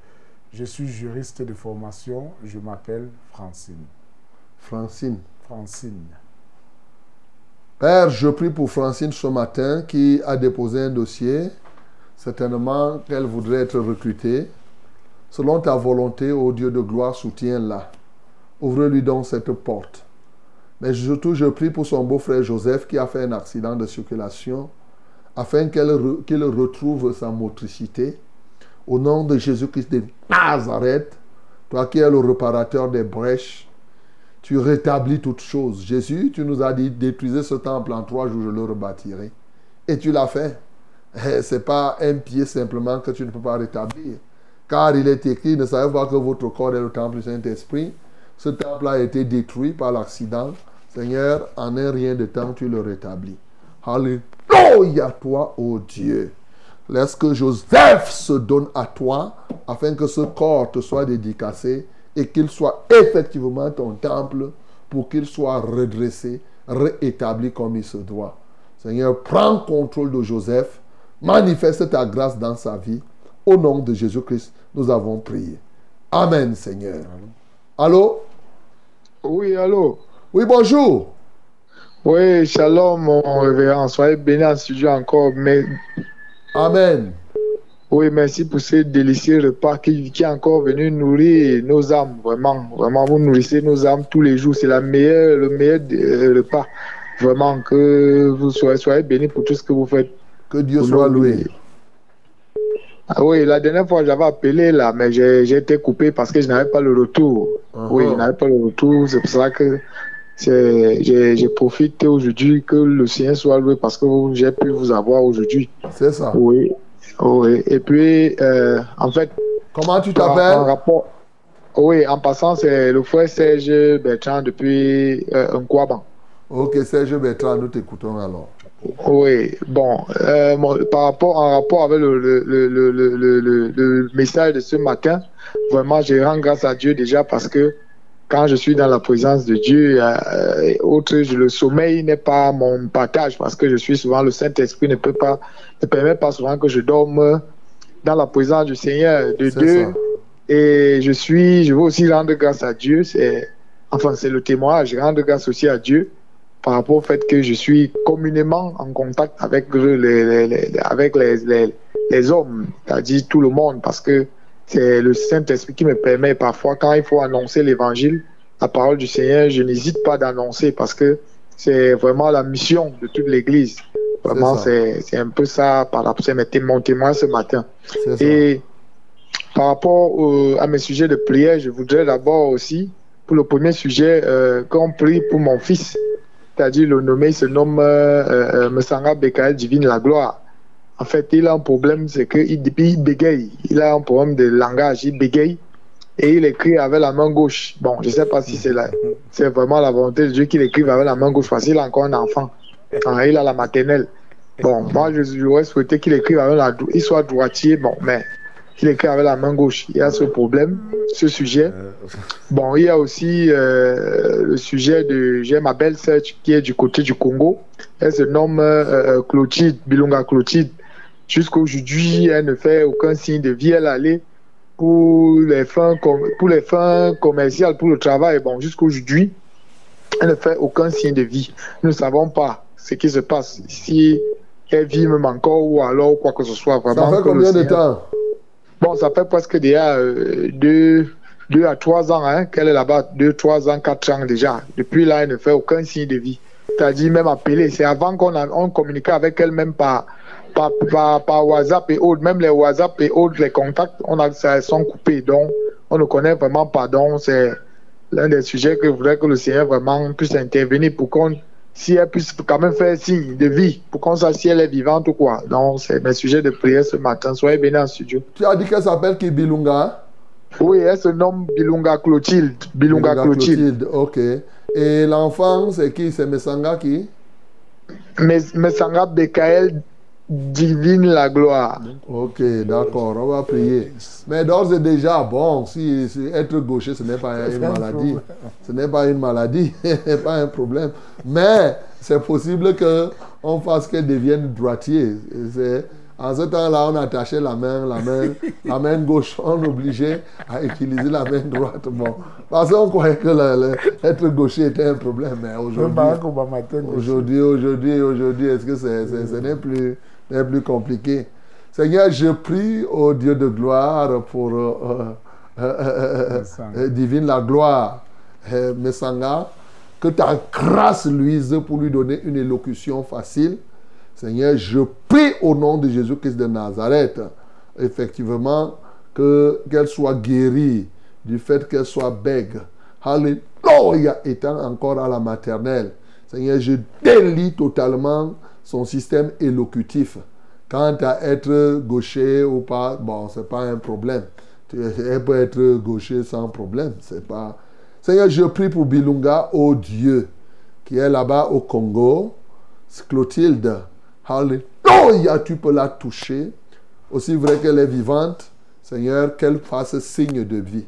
Je suis juriste de formation, je m'appelle Francine. Francine. Francine. Père, je prie pour Francine ce matin qui a déposé un dossier. Certainement qu'elle voudrait être recrutée. Selon ta volonté, ô Dieu de gloire, soutiens-la. Ouvre-lui donc cette porte. Mais surtout, je prie pour son beau-frère Joseph qui a fait un accident de circulation afin qu'il retrouve sa motricité. Au nom de Jésus-Christ de Nazareth, toi qui es le réparateur des brèches, tu rétablis toutes choses. Jésus, tu nous as dit, détruisez ce temple en trois jours, je le rebâtirai. Et tu l'as fait. Ce n'est pas un pied simplement que tu ne peux pas rétablir. Car il est écrit, ne savez pas que votre corps est le temple du Saint-Esprit. Ce temple a été détruit par l'accident. Seigneur, en un rien de temps, tu le rétablis. Alléluia, toi, ô Dieu. Laisse que Joseph se donne à toi afin que ce corps te soit dédicacé et qu'il soit effectivement ton temple pour qu'il soit redressé, réétabli comme il se doit. Seigneur, prends contrôle de Joseph, manifeste ta grâce dans sa vie. Au nom de Jésus-Christ, nous avons prié. Amen, Seigneur. Allô? Oui, allô? Oui, bonjour. Oui, shalom, mon révérend. Soyez bénis en studio encore. Mais... Amen. Oui, merci pour ce délicieux repas qui, qui est encore venu nourrir nos âmes. Vraiment, vraiment, vous nourrissez nos âmes tous les jours. C'est la meilleure, le meilleur euh, repas. Vraiment, que vous soyez, soyez bénis pour tout ce que vous faites. Que Dieu soit loué. Ah oui, la dernière fois, j'avais appelé là, mais j'ai été coupé parce que je n'avais pas le retour. Oui, je n'avais pas le retour. C'est pour ça que j'ai profité aujourd'hui que le Seigneur soit loué parce que j'ai pu vous avoir aujourd'hui. C'est ça. Oui. Oui. Et puis, euh, en fait, Comment tu t'appelles? en rapport... Oui, en passant, c'est le frère Serge Bertrand depuis euh, Nkwaban. Ok, Serge Bertrand, nous t'écoutons alors. Oui, bon, euh, par rapport, en rapport avec le, le, le, le, message de ce matin, vraiment, je rends grâce à Dieu déjà parce que quand je suis dans la présence de Dieu, euh, autre, je- le sommeil n'est pas mon partage parce que je suis souvent, le Saint-Esprit ne peut pas, ne permet pas souvent que je dorme dans la présence du Seigneur, de Dieu. ça. Et je suis, je veux aussi rendre grâce à Dieu. C'est, enfin, c'est le témoignage. Je rends grâce aussi à Dieu par rapport au fait que je suis communément en contact avec les, les- les- avec les, les, les hommes, c'est-à-dire tout le monde, parce que c'est le Saint-Esprit qui me permet parfois, quand il faut annoncer l'évangile, la parole du Seigneur, je n'hésite pas d'annoncer parce que c'est vraiment la mission de toute l'Église. Vraiment, c'est un peu ça, par rapport, mes- mon témoin ce matin. Ça. Et par rapport à mes sujets de prière, je voudrais d'abord aussi, pour le premier sujet, euh, qu'on prie pour mon fils, c'est-à-dire le nommé, se nomme euh, euh, Bekael Divine la Gloire. En fait, il a un problème, c'est qu'il il bégaye. Il a un problème de langage, il bégaye et il écrit avec la main gauche. Bon, je ne sais pas si c'est c'est vraiment la volonté de Dieu qu'il écrive avec la main gauche parce qu'il a encore un enfant. Ah, il a la maternelle. Bon, moi, j'aurais souhaité qu'il écrive avec la il soit droitier, bon, mais qu'il écrit avec la main gauche. Il y a ce problème, ce sujet. Bon, il y a aussi euh, le sujet de. J'ai ma belle-sœur qui est du côté du Congo. Elle se nomme euh, euh, Clotilde, Bilunga Clotilde. Jusqu'aujourd'hui, elle ne fait aucun signe de vie. Elle allait pour les fins, com- pour les fins commerciales, pour le travail. Bon, jusqu'aujourd'hui, elle ne fait aucun signe de vie. Nous ne savons pas ce qui se passe. Si elle vit même encore ou alors quoi que ce soit. Vraiment Ça fait combien de temps? Bon, ça fait presque déjà euh, deux, deux à trois ans hein, qu'elle est là-bas. Deux, trois ans, quatre ans déjà. Depuis là, elle ne fait aucun signe de vie. C'est-à-dire même appeler. C'est avant qu'on on communiquait avec elle même par, par, par, par WhatsApp et autres. Même les WhatsApp et autres, les contacts, on a, ça sont coupés. Donc, on ne connaît vraiment pas. Donc, c'est l'un des sujets que je voudrais que le Seigneur vraiment puisse intervenir pour qu'on, si elle puisse quand même faire signe de vie, pour qu'on sache si elle est vivante ou quoi. Donc, c'est mes sujets de prière ce matin. Soyez bénis en studio. Tu as dit qu'elle s'appelle qui Bilunga Oui, elle se nomme Bilunga Clotilde. Bilunga, Clotilde. Ok. Et l'enfant, c'est qui? C'est Messanga qui? Mais, mais Sanga Bekael divine la gloire. Ok, d'accord, on va prier. Mais d'ores et déjà, bon, si, si être gaucher, ce n'est pas une un maladie. Ce n'est pas une maladie, pas un problème. Mais c'est possible que on fasse qu'elle devienne droitier. C'est- En ce temps-là, on attachait la main, la main, la main gauche, on obligeait à utiliser la main droite. Bon, parce qu'on croyait que le- le- être gaucher était un problème, mais aujourd'hui, aujourd'hui, aujourd'hui, est-ce que c'est, c'est- ce n'est plus, n'est plus compliqué Seigneur, je prie au Dieu de gloire pour euh, euh, euh, divine la gloire, Messanga, que ta grâce luise pour lui donner une élocution facile. Seigneur, je prie au nom de Jésus-Christ de Nazareth, effectivement, que, qu'elle soit guérie du fait qu'elle soit bègue. Alléluia, étant encore à la maternelle. Seigneur, je délie totalement son système élocutif. Quant à être gaucher ou pas, bon, c'est pas un problème. Elle peut être gaucher sans problème. C'est pas. Seigneur, je prie pour Bilunga, oh Dieu, qui est là-bas au Congo. Clotilde, tu peux la toucher. Aussi vrai qu'elle est vivante, Seigneur, qu'elle fasse signe de vie.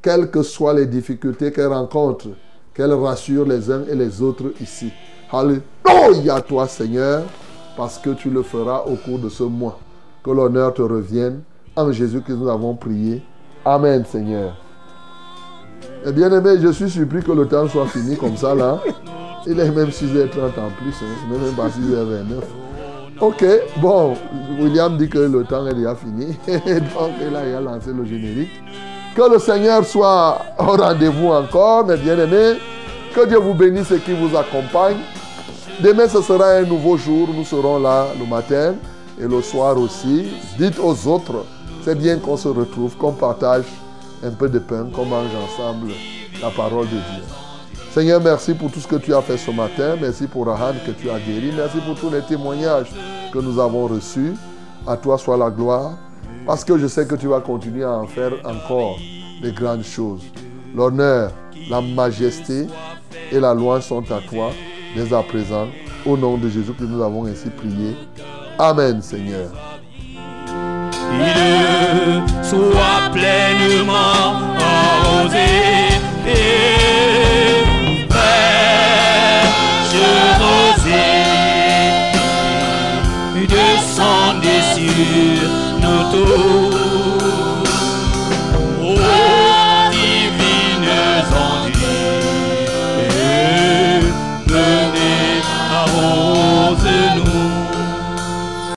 Quelles que soient les difficultés qu'elle rencontre, qu'elle rassure les uns et les autres ici. Alléluia, toi, Seigneur, parce que tu le feras au cours de ce mois. Que l'honneur te revienne. En Jésus que nous avons prié. Amen, Seigneur. Eh bien aimé, je suis surpris que le temps soit fini comme ça là. Il est même 6h30 en plus, hein. même pas 6h29. Ok, bon, William dit que le temps est déjà fini. Donc il a lancé le générique. Que le Seigneur soit au rendez-vous encore, mes bien-aimés. Que Dieu vous bénisse et qu'il vous accompagne. Demain, ce sera un nouveau jour. Nous serons là le matin et le soir aussi. Dites aux autres, c'est bien qu'on se retrouve, qu'on partage un peu de pain, qu'on mange ensemble la parole de Dieu. Seigneur, merci pour tout ce que tu as fait ce matin. Merci pour Rahan que tu as guéri. Merci pour tous les témoignages que nous avons reçus. À toi soit la gloire. Parce que je sais que tu vas continuer à en faire encore des grandes choses. L'honneur, la majesté et la louange sont à toi dès à présent. Au nom de Jésus que nous avons ainsi prié. Amen, Seigneur. Il soit pleinement arrosé et fraîche rosée. Descendez sur nous tous